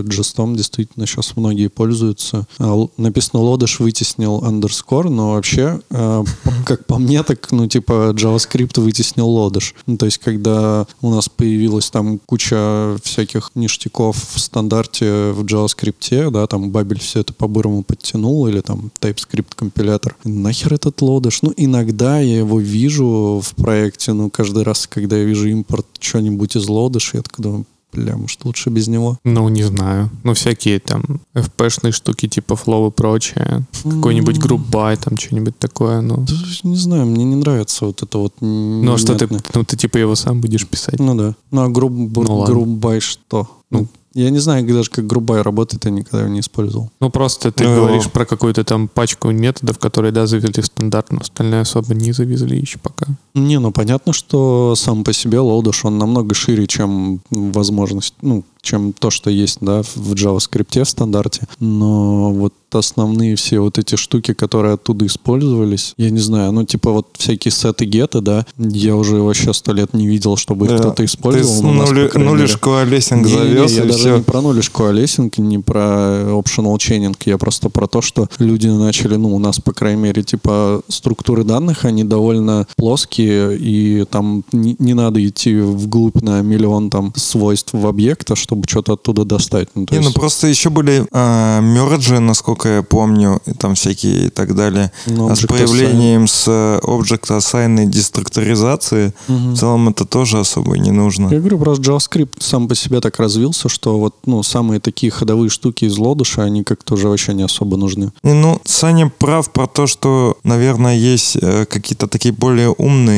Jestом действительно сейчас многие пользуются. А, написано Лодыш вытеснил underscore, но вообще, э, как по мне, так, ну, типа, JavaScript вытеснил Лодыш. Ну, то есть, когда у нас появилась там куча всяких ништяков в стандарте в JavaScript, да, там Бабель все это по-бырому подтянул, или там TypeScript компилятор. Нахер этот Лодыш? Ну, иногда я его вижу в проекте, ну, каждый раз, когда я вижу импорт что-нибудь из Лодыша, я так думаю, бля, может, лучше без него? Ну, не знаю. Ну, всякие там FP-шные штуки типа Flow и прочее. Какой-нибудь Group By, там что-нибудь такое, ну. Да, Не знаю, мне не нравится вот это вот Ну, а что ты, ну, ты типа его сам будешь писать? Ну да. Ну а груб, Ну, грубай что? Ну, я не знаю даже, как грубай работает, я никогда его не использовал. Ну, просто ты Ну, говоришь про какую-то там пачку методов, которые, да, завезли в стандарт, но остальное особо не завезли еще пока. Не, ну понятно, что сам по себе лоудыш, он намного шире, чем возможность, ну, чем то, что есть, да, в JavaScript в стандарте. Но вот основные все вот эти штуки, которые оттуда использовались, я не знаю, ну, типа вот всякие сеты геты, да, я уже вообще сто лет не видел, чтобы их Да. кто-то использовал. Ты нас, нули- нулишку Не, не, завез, я и даже все. не про нулишку Олесинг, не про optional chaining, я просто про то, что люди начали, ну, у нас, по крайней мере, типа структуры данных, они довольно плоские, и там не, не надо идти вглубь на миллион там свойств в объекта, чтобы что-то оттуда достать. Ну, Не, ну просто еще были а, мерджи, насколько я помню, и там всякие и так далее. Ну, а с появлением с э, Object Assign и деструкторизации в целом это тоже особо не нужно. Я говорю, просто JavaScript сам по себе так развился, что вот, ну, самые такие ходовые штуки из лодыша, они как-то уже вообще не особо нужны. И, ну, Саня прав про то, что, наверное, есть э, какие-то такие более умные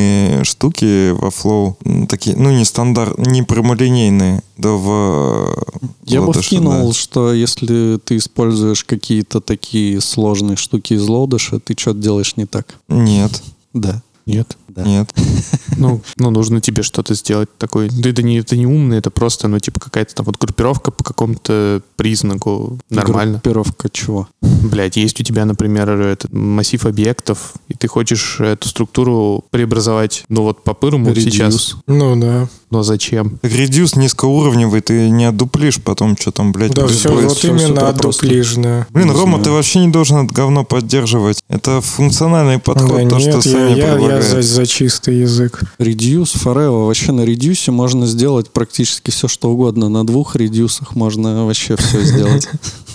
штуки во Flow, такие, ну, не стандарт, не прямолинейные, да в э, Я бы Lodash, вкинул, да. что если ты используешь какие-то такие сложные штуки из лодыша, ты что-то делаешь не так. Нет, Да. Нет. Да. нет. Ну, ну, нужно тебе что-то сделать такое. Да это не, это не умно, это просто, ну, типа, какая-то там вот группировка по какому-то признаку. Нормально. Группировка чего? Блять, есть у тебя, например, этот массив объектов, и ты хочешь эту структуру преобразовать, ну, вот по пырому Reduce. сейчас. Ну да. Но зачем? Так редюс низкоуровневый, ты не отдуплишь потом, что там, блядь, Да, все, происходит. вот всё именно отдуплишь, да. Блин, Не Рома, знаю. ты вообще не должен это говно поддерживать. Это функциональный подход, Да то, нет, что я, Саня я, я за, за чистый язык. Reduce, Forever. Вообще на редюсе можно сделать практически все, что угодно. На двух редюсах можно вообще все сделать.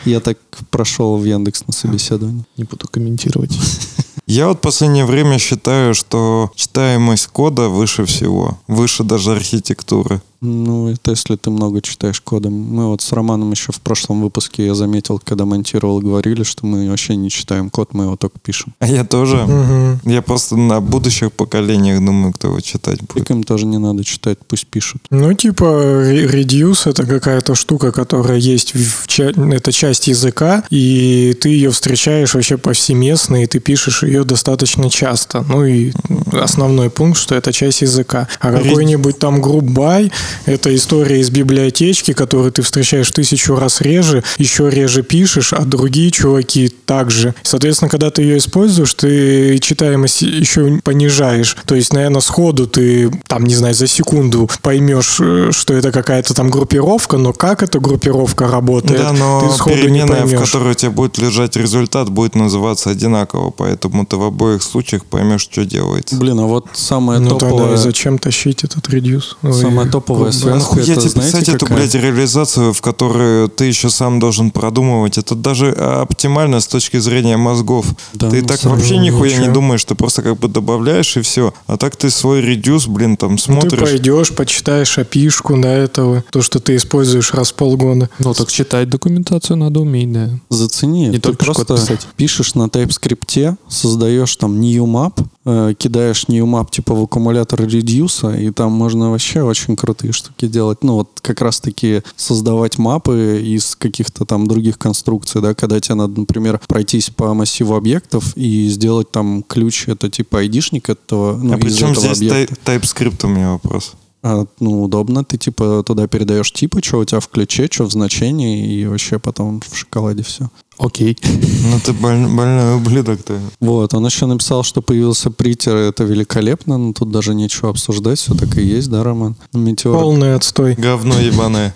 Я так прошел в Яндекс на собеседовании. Не буду комментировать. Я вот в последнее время считаю, что читаемость кода выше всего. Выше даже архитектуры. Ну, это если ты много читаешь кодом. Мы вот с Романом еще в прошлом выпуске, я заметил, когда монтировал, говорили, что мы вообще не читаем код, мы его только пишем. А я тоже. Мгм. Я просто на будущих поколениях думаю, кто его читать будет. Так им тоже не надо читать, пусть пишут. Ну, типа, reduce — это какая-то штука, которая есть в ча- это часть языка, и ты ее встречаешь вообще повсеместно, и ты пишешь ее достаточно часто. Ну, и основной пункт, что это часть языка. А какой-нибудь там by — это история из библиотечки, которую ты встречаешь тысячу раз реже, еще реже пишешь, а другие чуваки также. Соответственно, когда ты ее используешь, ты читаемость еще понижаешь. То есть, наверное, сходу ты, там, не знаю, за секунду поймешь, э, что это какая-то там группировка, но как эта группировка работает, Да, но ты сходу не переменная, в поймешь. которой у тебя будет лежать результат, будет называться одинаково, поэтому ты в обоих случаях поймешь, что делается. Блин, а вот самое Ну тогда топовое... и зачем тащить этот редюс? Самое топовое Новая. А нахуя это тебе знаете писать эту, какая? блядь, реализацию, в которую ты еще сам должен продумывать? Это даже оптимально с точки зрения мозгов. Да, ты ну, так вообще нихуя не ничего. думаешь, ты просто как бы добавляешь и все. А так ты свой редюс, блин, там Ну, ты смотришь. пойдешь, почитаешь опишку до этого, то, что ты используешь раз в полгода. Ну, так читать документацию надо уметь, да. Зацени. Не ты только просто писать. пишешь на TypeScript, создаешь там new map, э, кидаешь new map типа в аккумулятор редюса, и там можно вообще очень крутые штуки делать. Ну вот как раз таки создавать мапы из каких-то там других конструкций, да, когда тебе надо, например, пройтись по массиву объектов и сделать там ключ, это типа айдишник этого, ну, а при чем этого здесь объекта. TypeScript у меня вопрос? А, ну, удобно. Ты типа туда передаешь типы, что у тебя в ключе, что в значении, и вообще потом в шоколаде все. Окей. Ну ты боль- больной ублюдок-то. Вот, он еще написал, что появился притер, это великолепно, но тут даже нечего обсуждать, все так и есть, да, Роман? Метеор. Полный отстой. Говно ебаное.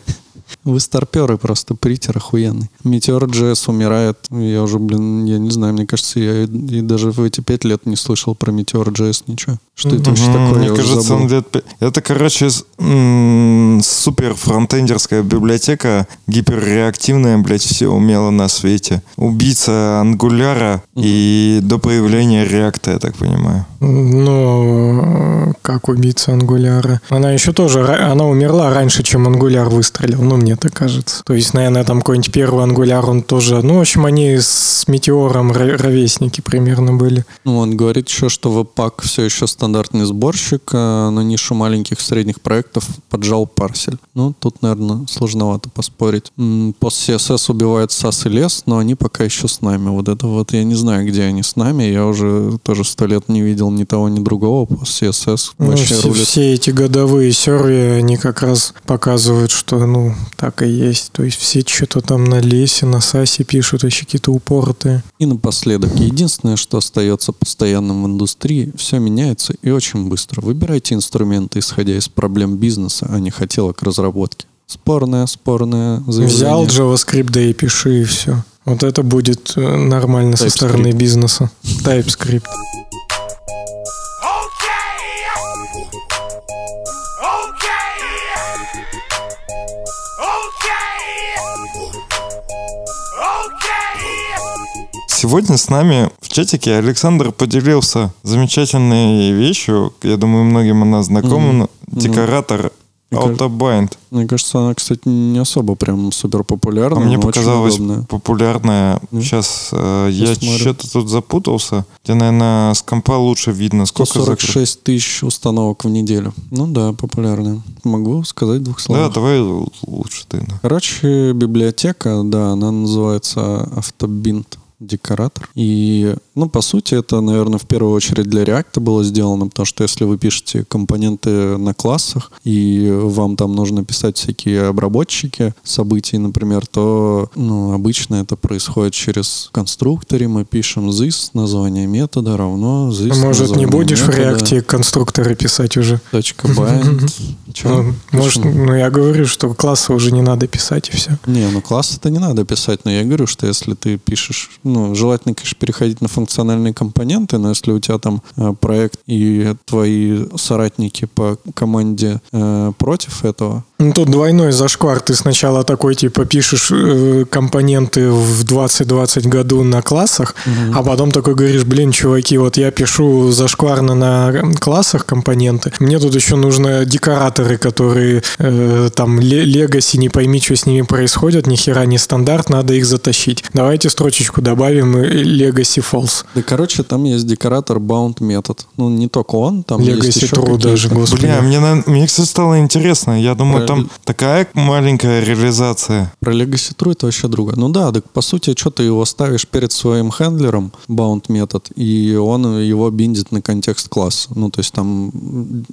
Вы старперы просто, притер охуенный. Метеор JS умирает, я уже, блин, я не знаю, мне кажется, я и, и даже в эти пять лет не слышал про Метеор JS ничего. Что это вообще такое, Мне я уже кажется, забыл. он лет Это, короче, супер фронтендерская библиотека, гиперреактивная, блядь, все умело на свете. Убийца ангуляра и до появления реакта, я так понимаю. Ну, как убийца ангуляра. Она еще тоже, она умерла раньше, чем ангуляр выстрелил, ну, мне так кажется. То есть, наверное, там какой-нибудь первый ангуляр, он тоже, ну, в общем, они с метеором ро- ровесники примерно были. Ну, он говорит еще, что Webpack все еще стандартный сборщик, а на нишу маленьких средних проектов поджал парсель. Ну, тут, наверное, сложновато поспорить. Пост CSS убивает SAS и лес, но они пока еще с нами. Вот это вот я не знаю, где они с нами. Я уже тоже сто лет не видел ни того, ни другого. Пост CSS Ну, вообще все, рулит. все эти годовые сервии, они как раз показывают, что, ну, так и есть. То есть все что-то там на лесе, на САСе пишут, еще какие-то упоротые. И напоследок, единственное, что остается постоянным в индустрии, все меняется и очень быстро. Выбирайте инструменты, исходя из проблем бизнеса, а не хотелок разработки. Спорное, спорное заявление. Взял JavaScript, да и пиши, и все. Вот это будет э, нормально со TypeScript. стороны бизнеса. TypeScript. Сегодня с нами в чатике Александр поделился замечательной вещью. Я думаю, многим она знакома. Мгм. Декоратор Autobind. Мне кажется, она, кстати, не особо прям супер А популярная. мне показалось удобная. популярная. Ну, Сейчас э, я что-то тут запутался. Тебе, наверное, с компа лучше видно, сколько закрыто. 146 тысяч установок в неделю. Ну да, популярная. Могу сказать двух Да, словах. давай лучше ты. да. Короче, библиотека, да, она называется автобинт декоратор. И, ну, по сути, это, наверное, в первую очередь для React было сделано, потому что если вы пишете компоненты на классах, и вам там нужно писать всякие обработчики событий, например, то, ну, обычно это происходит через конструкторе. Мы пишем this, название метода равно this, А Может, не будешь в метода, реакте конструкторы писать уже? Точка bind. Ну, может, ну я говорю, что классы уже не надо писать и все. Не, ну класс это не надо писать, но я говорю, что если ты пишешь, ну, желательно, конечно, переходить на функциональные компоненты, но если у тебя там э, проект и твои соратники по команде э, против этого, Ну, тут двойной зашквар. Ты сначала такой, типа, пишешь э, компоненты в 2020 году на классах, а потом такой говоришь, блин, чуваки, вот я пишу зашкварно на классах компоненты, мне тут еще нужно декораторы, которые э, там ле- легаси, не пойми, что с ними происходит, ни хера не стандарт, надо их затащить. Давайте строчечку добавим э, legacy false. да, короче, там есть декоратор bound метод. Ну, не только он, там есть Legacy еще true какие-то. даже, господи. Бля, мне, на- мне, кстати, стало интересно. Я думаю, Там такая маленькая реализация. Про Legacy True это вообще друга. Ну да, так по сути, что ты его ставишь перед своим хендлером, bound метод, и он его биндит на контекст класса. Ну, то есть там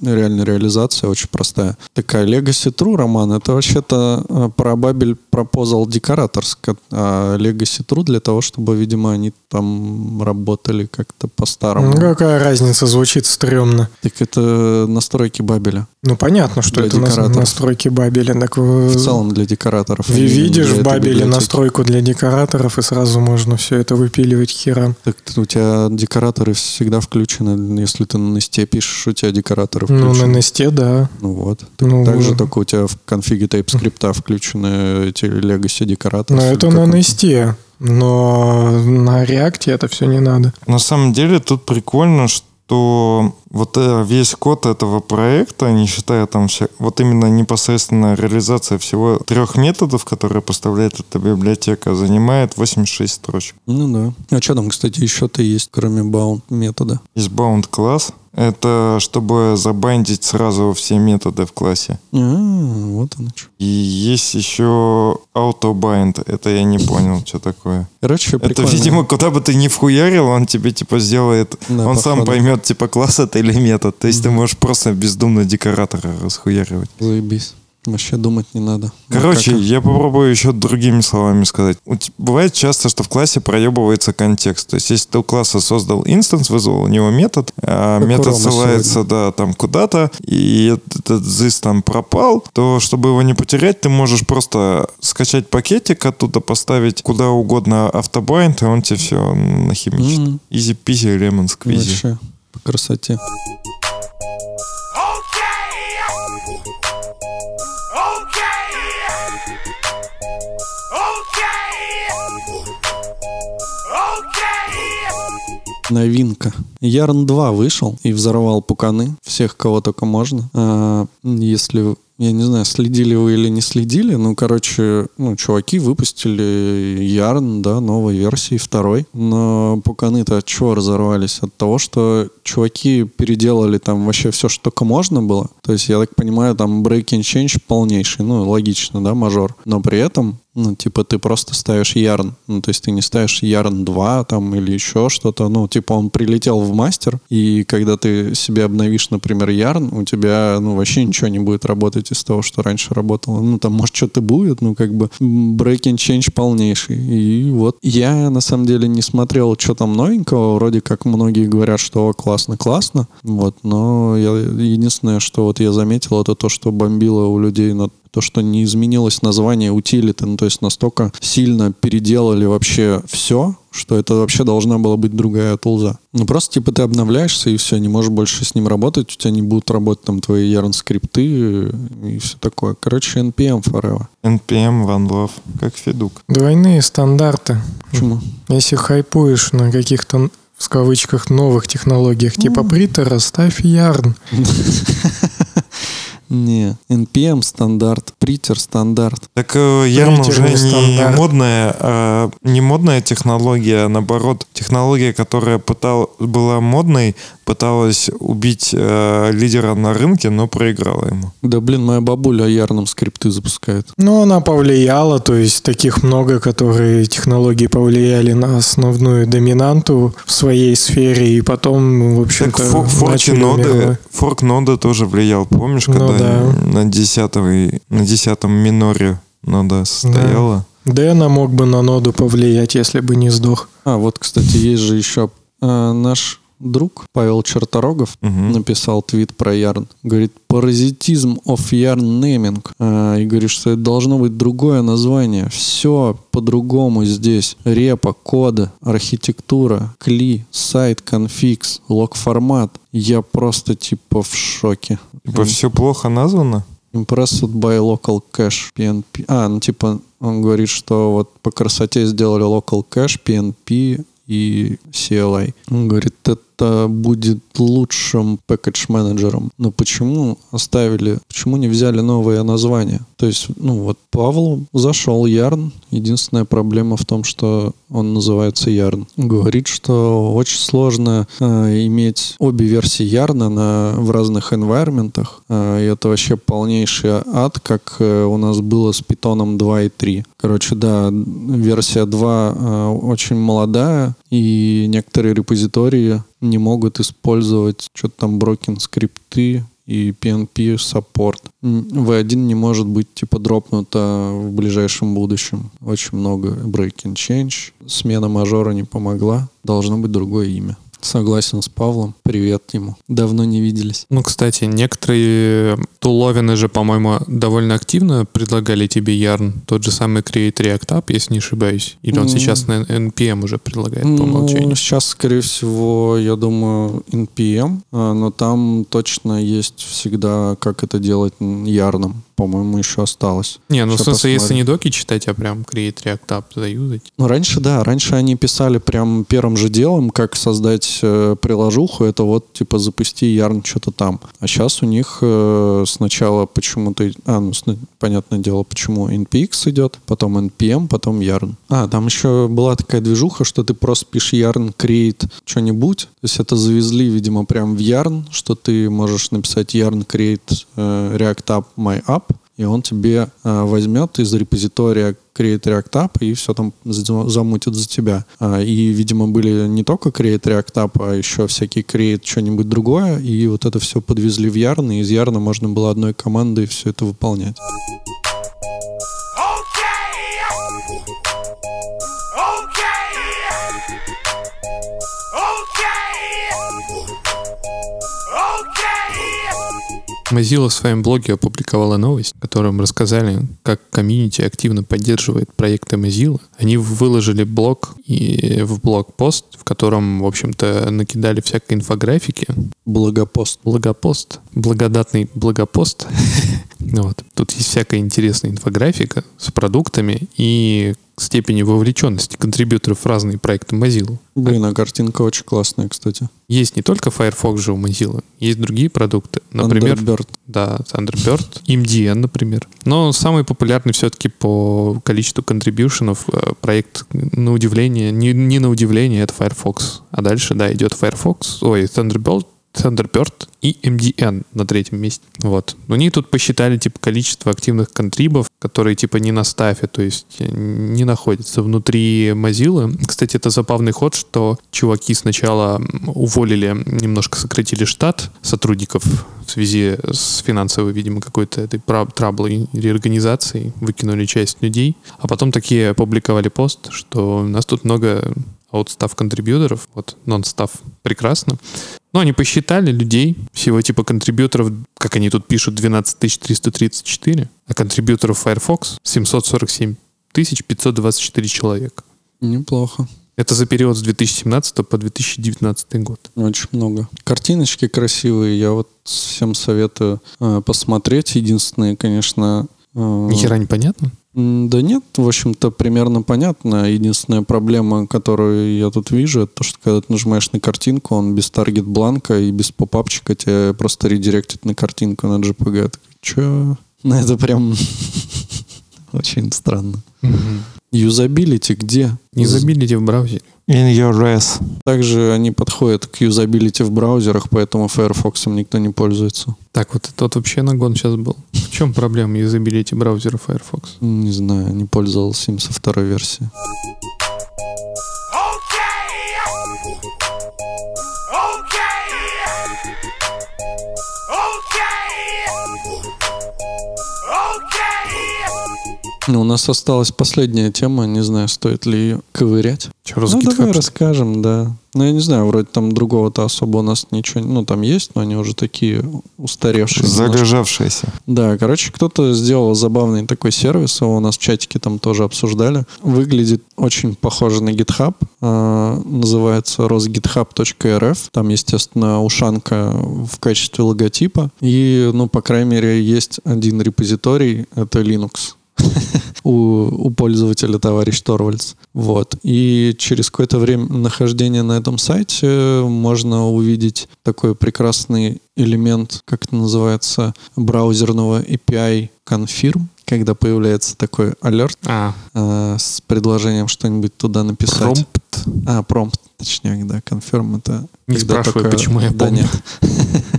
реально реализация очень простая. Такая Legacy True, Роман, это вообще-то э, про Babel Proposal Decorators, ко- а Legacy True для того, чтобы, видимо, они там работали как-то по-старому. Ну, какая разница, звучит стрёмно. Так это настройки Бабеля. Ну, понятно, что Для это нас- декораторов. настройки Бабеля. Так В целом для декораторов. Не видишь для в Бабеле настройку для декораторов, и сразу можно все это выпиливать к херам. Так у тебя декораторы всегда включены. Если ты на Несте пишешь, у тебя декораторы Ну, включены. на Несте, да. Ну вот. Ну, Также только у тебя в конфиге TypeScript включены эти Legacy декораторы. Но это на Несте. Но на Реакте это все не надо. На самом деле тут прикольно, что вот э, весь код этого проекта, не считая там вся, вот именно непосредственно реализация всего трех методов, которые поставляет эта библиотека, занимает 86 строчек. Ну да. А что там, кстати, еще-то есть, кроме bound метода? Есть bound класс. Это чтобы забандить сразу все методы в классе. А, вот оно что. И есть еще autobind. Это я не понял, что такое. Короче, Это, прикольно. видимо, куда бы ты ни вхуярил, он тебе типа сделает, Да, он сам поймет, типа, класс это или метод. То есть ты можешь просто бездумно декоратора расхуяривать. Заебись. Вообще думать не надо. Короче, Ну, как- я попробую еще другими словами сказать. Бывает часто, что в классе проебывается контекст. То есть, если ты у класса создал instance, вызвал у него метод, а Как метод ссылается, да, там куда-то, и этот this там пропал, то, чтобы его не потерять, ты можешь просто скачать пакетик, оттуда поставить куда угодно autobind, и он тебе все нахимичит. Мгм. Easy peasy, lemon squeezy. Вообще, по красоте. Новинка. Ярн 2 вышел и взорвал пуканы. Всех, кого только можно. А, если, я не знаю, следили вы или не следили, ну, короче, ну, чуваки выпустили Ярн, да, новой версии, второй. Но пуканы-то от чего разорвались? От того, что чуваки переделали там вообще все, что только можно было. То есть, я так понимаю, там breaking change полнейший. Ну, логично, да, мажор. Но при этом ну, типа, ты просто ставишь ярн. Ну, то есть ты не ставишь ярн 2 там или еще что-то. Ну, типа, он прилетел в мастер, и когда ты себе обновишь, например, ярн, у тебя, ну, вообще ничего не будет работать из того, что раньше работало. Ну, там, может, что-то будет, ну, как бы breaking change полнейший. И вот я, на самом деле, не смотрел, что там новенького. Вроде как многие говорят, что классно-классно. Вот, но я, единственное, что вот я заметил, это то, что бомбило у людей на то, что не изменилось название утилиты, ну, то есть настолько сильно переделали вообще все, что это вообще должна была быть другая тулза. Ну, просто, типа, ты обновляешься, и все, не можешь больше с ним работать, у тебя не будут работать там твои yarn скрипты и все такое. Короче, NPM forever. NPM, One Love, как Федук. Двойные стандарты. Почему? Если хайпуешь на каких-то в кавычках новых технологиях типа притера, ставь ярн. Не, NPM стандарт, притер стандарт. Так э, уже не стандарт. модная, а не модная технология, а наоборот, технология, которая пытал, была модной, пыталась убить э, лидера на рынке, но проиграла ему. Да, блин, моя бабуля ярном скрипты запускает. Но она повлияла, то есть таких много, которые технологии повлияли на основную доминанту в своей сфере, и потом, в Так общем-то, фо- форки начали ноды, форк нода тоже влиял, помнишь, Ну когда да. на десятом, на десятом миноре нода стояла? Дэна мог бы на ноду повлиять, если бы не сдох. А, вот, кстати, есть же еще э, наш друг Павел Черторогов Мгм. написал твит про Ярн. Говорит, паразитизм of Yarn naming. А, и говорит, что это должно быть другое название. Все по-другому здесь. Репа, коды, архитектура, кли, сайт, конфикс, лог-формат. Я просто типа в шоке. Типа все плохо названо? Impressed by local cache PNP. А, ну типа он говорит, что вот по красоте сделали local cache, PNP и CLI. Он говорит, это будет лучшим package менеджером. Но почему оставили, почему не взяли новое название? То есть, ну вот Павел зашел Yarn. Единственная проблема в том, что он называется Yarn. Говорит, что очень сложно э, иметь обе версии Yarn на, в разных environment. Э, и это вообще полнейший ад, как э, у нас было с Python 2 и 3. Короче, да, версия 2 э, очень молодая, и некоторые репозитории не могут использовать что-то там broken скрипты и PNP саппорт. V1 не может быть типа дропнуто в ближайшем будущем. Очень много breaking change. Смена мажора не помогла. Должно быть другое имя. Согласен с Павлом. Привет ему. Давно не виделись. Ну, кстати, некоторые туловины же, по-моему, довольно активно предлагали тебе Yarn. Тот же самый Create React App, если не ошибаюсь. Или он М. сейчас на NPM уже предлагает по Ну, умолчанию. сейчас, скорее всего, я думаю, NPM, а, но там точно есть всегда, как это делать ярном. По-моему, еще осталось. Не, ну в Ща смысле, если не доки читать, а прям Create React App заюзать. Ну, раньше, да, раньше они писали прям первым же делом, как создать э, приложуху, это вот, типа, запусти ярн что-то там. А сейчас у них э, сначала почему-то, а, ну, сна- понятное дело, почему NPX идет, потом NPM, потом yarn. А, там еще была такая движуха, что ты просто пишешь yarn create что-нибудь, то есть это завезли, видимо, прям в yarn, что ты можешь написать yarn create э, react app my app, и он тебе э, возьмет из репозитория Create React App и все там за- замутит за тебя. А, и, видимо, были не только Create React App, а еще всякие Create что-нибудь другое, и вот это все подвезли в Yarn, и из Yarn можно было одной командой все это выполнять. Mozilla в своем блоге опубликовала новость, в котором рассказали, как комьюнити активно поддерживает проекты Mozilla. Они выложили блог и в блог-пост, в котором, в общем-то, накидали всякой инфографики. Благопост. Благопост. Благодатный благопост. Вот. Тут есть всякая интересная инфографика с продуктами и степени вовлеченности контрибьюторов в разные проекты Mozilla. Блин, а картинка очень классная, кстати. Есть не только Firefox же у Mozilla, есть другие продукты. Например, Thunderbird. да, Thunderbird, MDN, например. Но самый популярный все-таки по количеству контрибьюшенов э, проект, на удивление, не, не на удивление, это Firefox. А дальше, да, идет Firefox, ой, Thunderbird, Thunderbird и MDN на третьем месте. Вот. Они тут посчитали, типа, количество активных контрибов, которые, типа, не на стафе, то есть э, не находятся внутри Mozilla. Кстати, это забавный ход, что чуваки сначала уволили, немножко сократили штат сотрудников в связи с финансовой, видимо, какой-то этой траблой реорганизацией, выкинули часть людей, а потом такие опубликовали пост, что у нас тут много out staff контрибьюторов, вот non-staff прекрасно. Ну, они посчитали людей, всего типа контрибьюторов, как они тут пишут, 12 334, а контрибьюторов Firefox 747 524 человека. Неплохо. Это за период с 2017 по 2019 год. Очень много. Картиночки красивые. Я вот всем советую э, посмотреть. Единственное, конечно... э, Ни хера не понятно? Да нет, в общем-то, примерно понятно. Единственная проблема, которую я тут вижу, это то, что когда ты нажимаешь на картинку, он без target blank а и без попапчика тебя просто редиректит на картинку на JPG. Че? Ну, это прям очень странно. Юзабилити где? Не забилите в браузере. In your res. Также они подходят к юзабилити в браузерах, поэтому Firefox никто не пользуется. Так, вот это вот вообще нагон сейчас был. В чем проблема юзабилити браузера Firefox? Не знаю, не пользовался им со второй версии. Ну, у нас осталась последняя тема, не знаю, стоит ли ее ковырять. Че, ну, давай расскажем, да. Ну, я не знаю, вроде там другого-то особо у нас ничего... Ну, там есть, но они уже такие устаревшие. немножко. Залежавшаяся. Да, короче, кто-то сделал забавный такой сервис, его у нас в чатике там тоже обсуждали. Выглядит очень похоже на GitHub. А, называется rosgithub.rf. Там, естественно, ушанка в качестве логотипа. И, ну, по крайней мере, есть один репозиторий, это Linux. У, у пользователя товарищ Торвальдс. Вот. И через какое-то время нахождения на этом сайте можно увидеть такой прекрасный элемент, как это называется, браузерного API confirm, когда появляется такой алерт А, э, с предложением что-нибудь туда написать. промпт. А, промпт, точнее, да, confirm это... Не спрашивай, только- почему я да, помню. нет.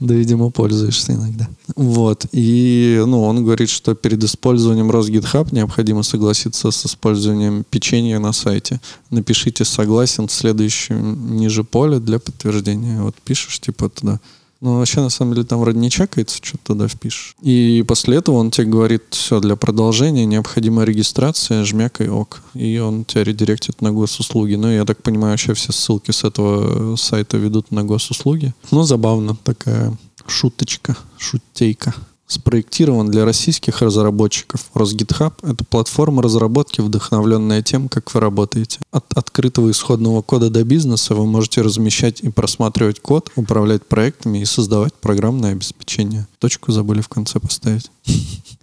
Да, видимо, пользуешься иногда. Вот. И, ну, он говорит, что перед использованием RosGitHub необходимо согласиться с использованием печенья на сайте. Напишите «согласен» в следующем ниже поле для подтверждения. Вот пишешь, типа, туда Но вообще, на самом деле, там вроде не чекается, что ты туда впишешь. И после этого он тебе говорит, все, для продолжения необходима регистрация, жмякай ок. И он тебя редиректит на госуслуги. Ну, я так понимаю, вообще все ссылки с этого сайта ведут на госуслуги. Ну, забавно такая шуточка, шутейка спроектирован для российских разработчиков. RosGitHub — это платформа разработки, вдохновленная тем, как вы работаете. От открытого исходного кода до бизнеса вы можете размещать и просматривать код, управлять проектами и создавать программное обеспечение. Точку забыли в конце поставить.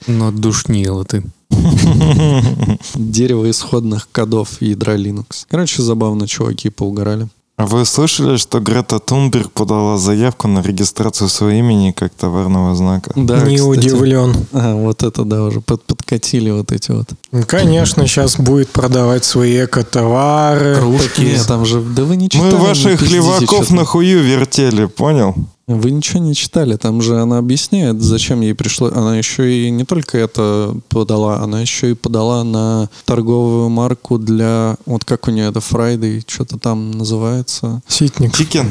Но душнило ты. Дерево исходных кодов ядра Linux. Короче, забавно, чуваки поугорали. А вы слышали, что Грета Тунберг подала заявку на регистрацию своего имени как товарного знака? Да, Не кстати. удивлен. А, вот это, да, уже под- подкатили вот эти вот. Конечно, сейчас будет продавать свои эко-товары. Так нет, там же, да вы не Мы читали. не ваших леваков что-то. на хую вертели, понял? Вы ничего не читали, там же она объясняет, зачем ей пришло. Она еще и не только это подала, она еще и подала на торговую марку для, вот как у нее это Friday, что-то там называется. Ситник. Чикен.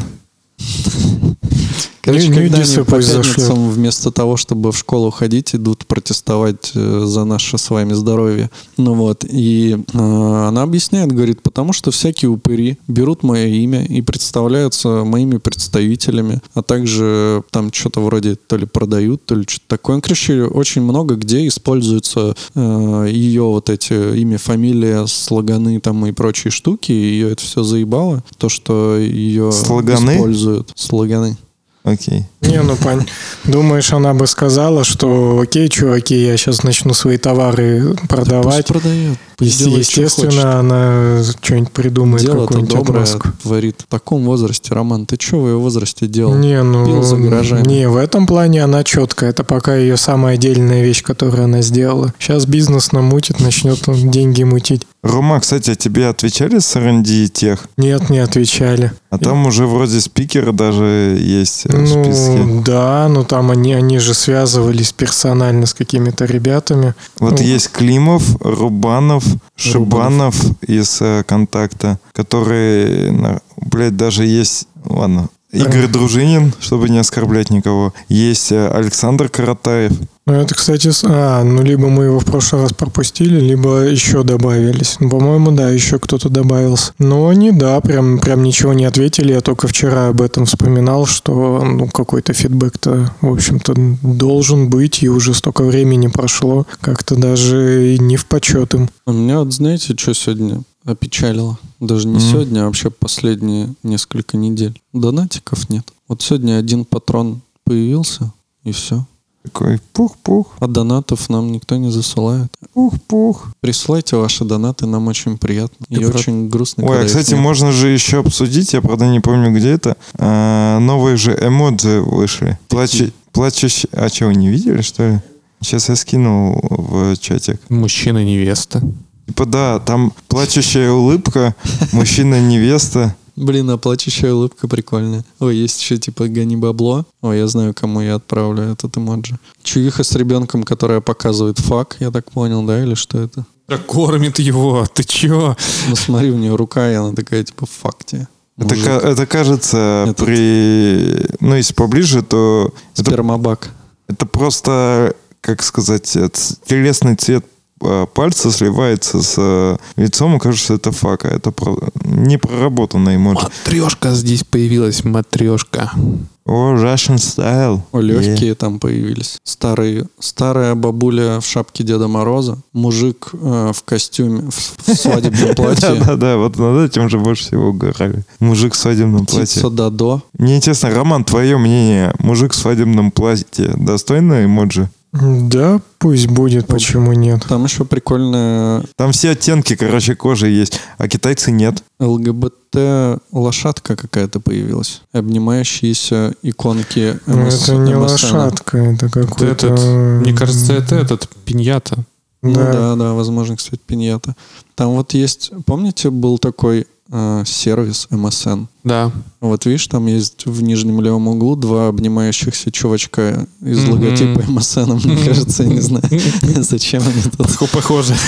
Короче, Ню- когда они по пятницам вместо того, чтобы в школу ходить, идут протестовать э, за наше с вами здоровье. Ну вот, и э, она объясняет, говорит, потому что всякие упыри берут мое имя и представляются моими представителями, а также там что-то вроде то ли продают, то ли что-то такое. Короче, очень много где используются э, ее вот эти имя, фамилия, слоганы там и прочие штуки, ее это все заебало, то, что ее Слоганы? используют. Слоганы. Окей. Не, ну, пань, думаешь, она бы сказала, что окей, чуваки, я сейчас начну свои товары продавать. Пусть продает. Делает, что. Естественно, она что-нибудь придумает, Дело-то доброе отмазку. творит. В таком возрасте, Роман, ты что в ее возрасте делал? Не, ну, Пил за гаражами. не, в этом плане она четкая. Это пока ее самая отдельная вещь, которую она сделала. Сейчас бизнес намутит, начнет он деньги мутить. Рома, кстати, а тебе отвечали с R&D тех? Нет, не отвечали. А там уже вроде спикеры даже есть в списке. Ну, да, но там они, они же связывались персонально с какими-то ребятами. Вот ну, есть Климов, Рубанов, Шибанов из э, контакта, которые, блядь, даже есть, ладно, Игорь Дружинин, чтобы не оскорблять никого. Есть э, Александр Каратаев. Ну, это, кстати, с- а, ну, либо мы его в прошлый раз пропустили, либо еще добавились. Ну, по-моему, да, еще кто-то добавился. Но они, да, прям, прям ничего не ответили. Я только вчера об этом вспоминал, что, ну, какой-то фидбэк-то, в общем-то, должен быть, и уже столько времени прошло, как-то даже и не в почет им. А Меня вот знаете, что сегодня опечалило? Даже не Мгм. сегодня, а вообще последние несколько недель. Донатиков нет. Вот сегодня один патрон появился, и все. Такой пух-пух, А донатов нам никто не засылает. пух-пух. Присылайте ваши донаты, нам очень приятно. И Ты про- очень грустно, Ой, когда а, их кстати, нет. можно же еще обсудить, я, правда, не помню, где это. А, новые же эмоджи вышли. Плачу, плачущий... А что, вы не видели, что ли? Сейчас я скинул в чатик. Мужчина-невеста. Типа, да, там плачущая улыбка, мужчина-невеста. Блин, а плачущая улыбка прикольная. Ой, есть еще типа гони бабло. Ой, я знаю, кому я отправлю этот эмоджи. Чувиха с ребенком, которая показывает фак, я так понял, да, или что это? Да кормит его, ты чё? Ну смотри, у нее рука, и она такая типа фак тебе. Это, это кажется Этот- при... Ну, если поближе, то это, Спермобак. это просто, как сказать, э, телесный цвет пальца сливается с э, лицом, и кажется, это фака. Это про- не проработанный эмоджи. Матрешка здесь появилась, матрешка. О, Russian style. О, легкие там появились. Старые, старая бабуля в шапке Деда Мороза, мужик э, в костюме, в, в свадебном платье, Да-да-да, вот над этим же больше всего угорали. Мужик в свадебном платье. птица Дадо. Мне интересно, Роман, твое мнение. Мужик в свадебном платье достойно эмоджи? Да, пусть будет, почему нет. Там еще прикольная Там все оттенки, короче, кожи есть, а китайцы нет. ЛГБТ лошадка какая-то появилась. Обнимающиеся иконки Ну, МС это не MSN. лошадка, это Это какой-то... этот, мне кажется, это этот, пиньята. Ну Да. да, да, возможно, кстати, пиньята. Там вот есть, помните, был такой сервис MSN? Да. Вот видишь, там есть в нижнем левом углу два обнимающихся чувачка из Мгм. логотипа MSN. Мне кажется, я не знаю, зачем они тут. Похоже.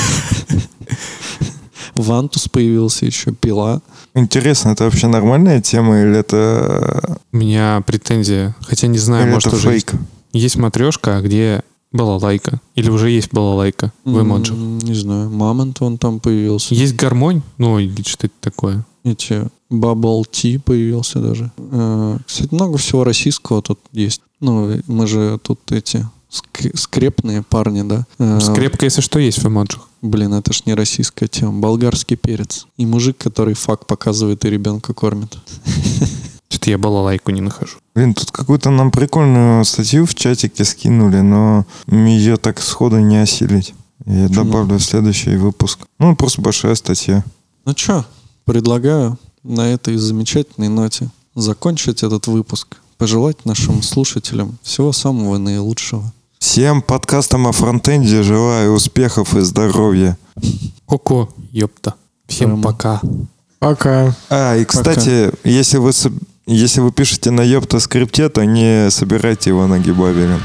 Вантус появился еще, пила. Интересно, это вообще нормальная тема или это, У меня претензия, хотя не знаю, или может это уже фейк? есть. Есть матрешка, где была лайка. Или уже есть была лайка в эмоджи. М, Не знаю, Мамонт он там появился. Есть гармонь, ну или что это такое. Эти Bubble Tea появился даже. Э, Кстати, много всего российского тут есть. Ну, мы же тут эти ск- скрепные парни, да? Э, Скрепка, если что, есть в эмоджах. Блин, это ж не российская тема. Болгарский перец. И мужик, который факт показывает и ребенка кормит. Что-то я балалайку не нахожу. Блин, тут какую-то нам прикольную статью в чатике скинули, но ее так сходу не осилить. Я Почему? добавлю в следующий выпуск. Ну, просто большая статья. Ну чё, предлагаю на этой замечательной ноте закончить этот выпуск. Пожелать нашим слушателям всего самого наилучшего. Всем подкастам о фронтенде желаю успехов и здоровья. Коко, ёпта. Всем Прямо. пока. Пока. А, и кстати, если вы, если вы пишете на ёпта скрипте, то не собирайте его на гибабеле.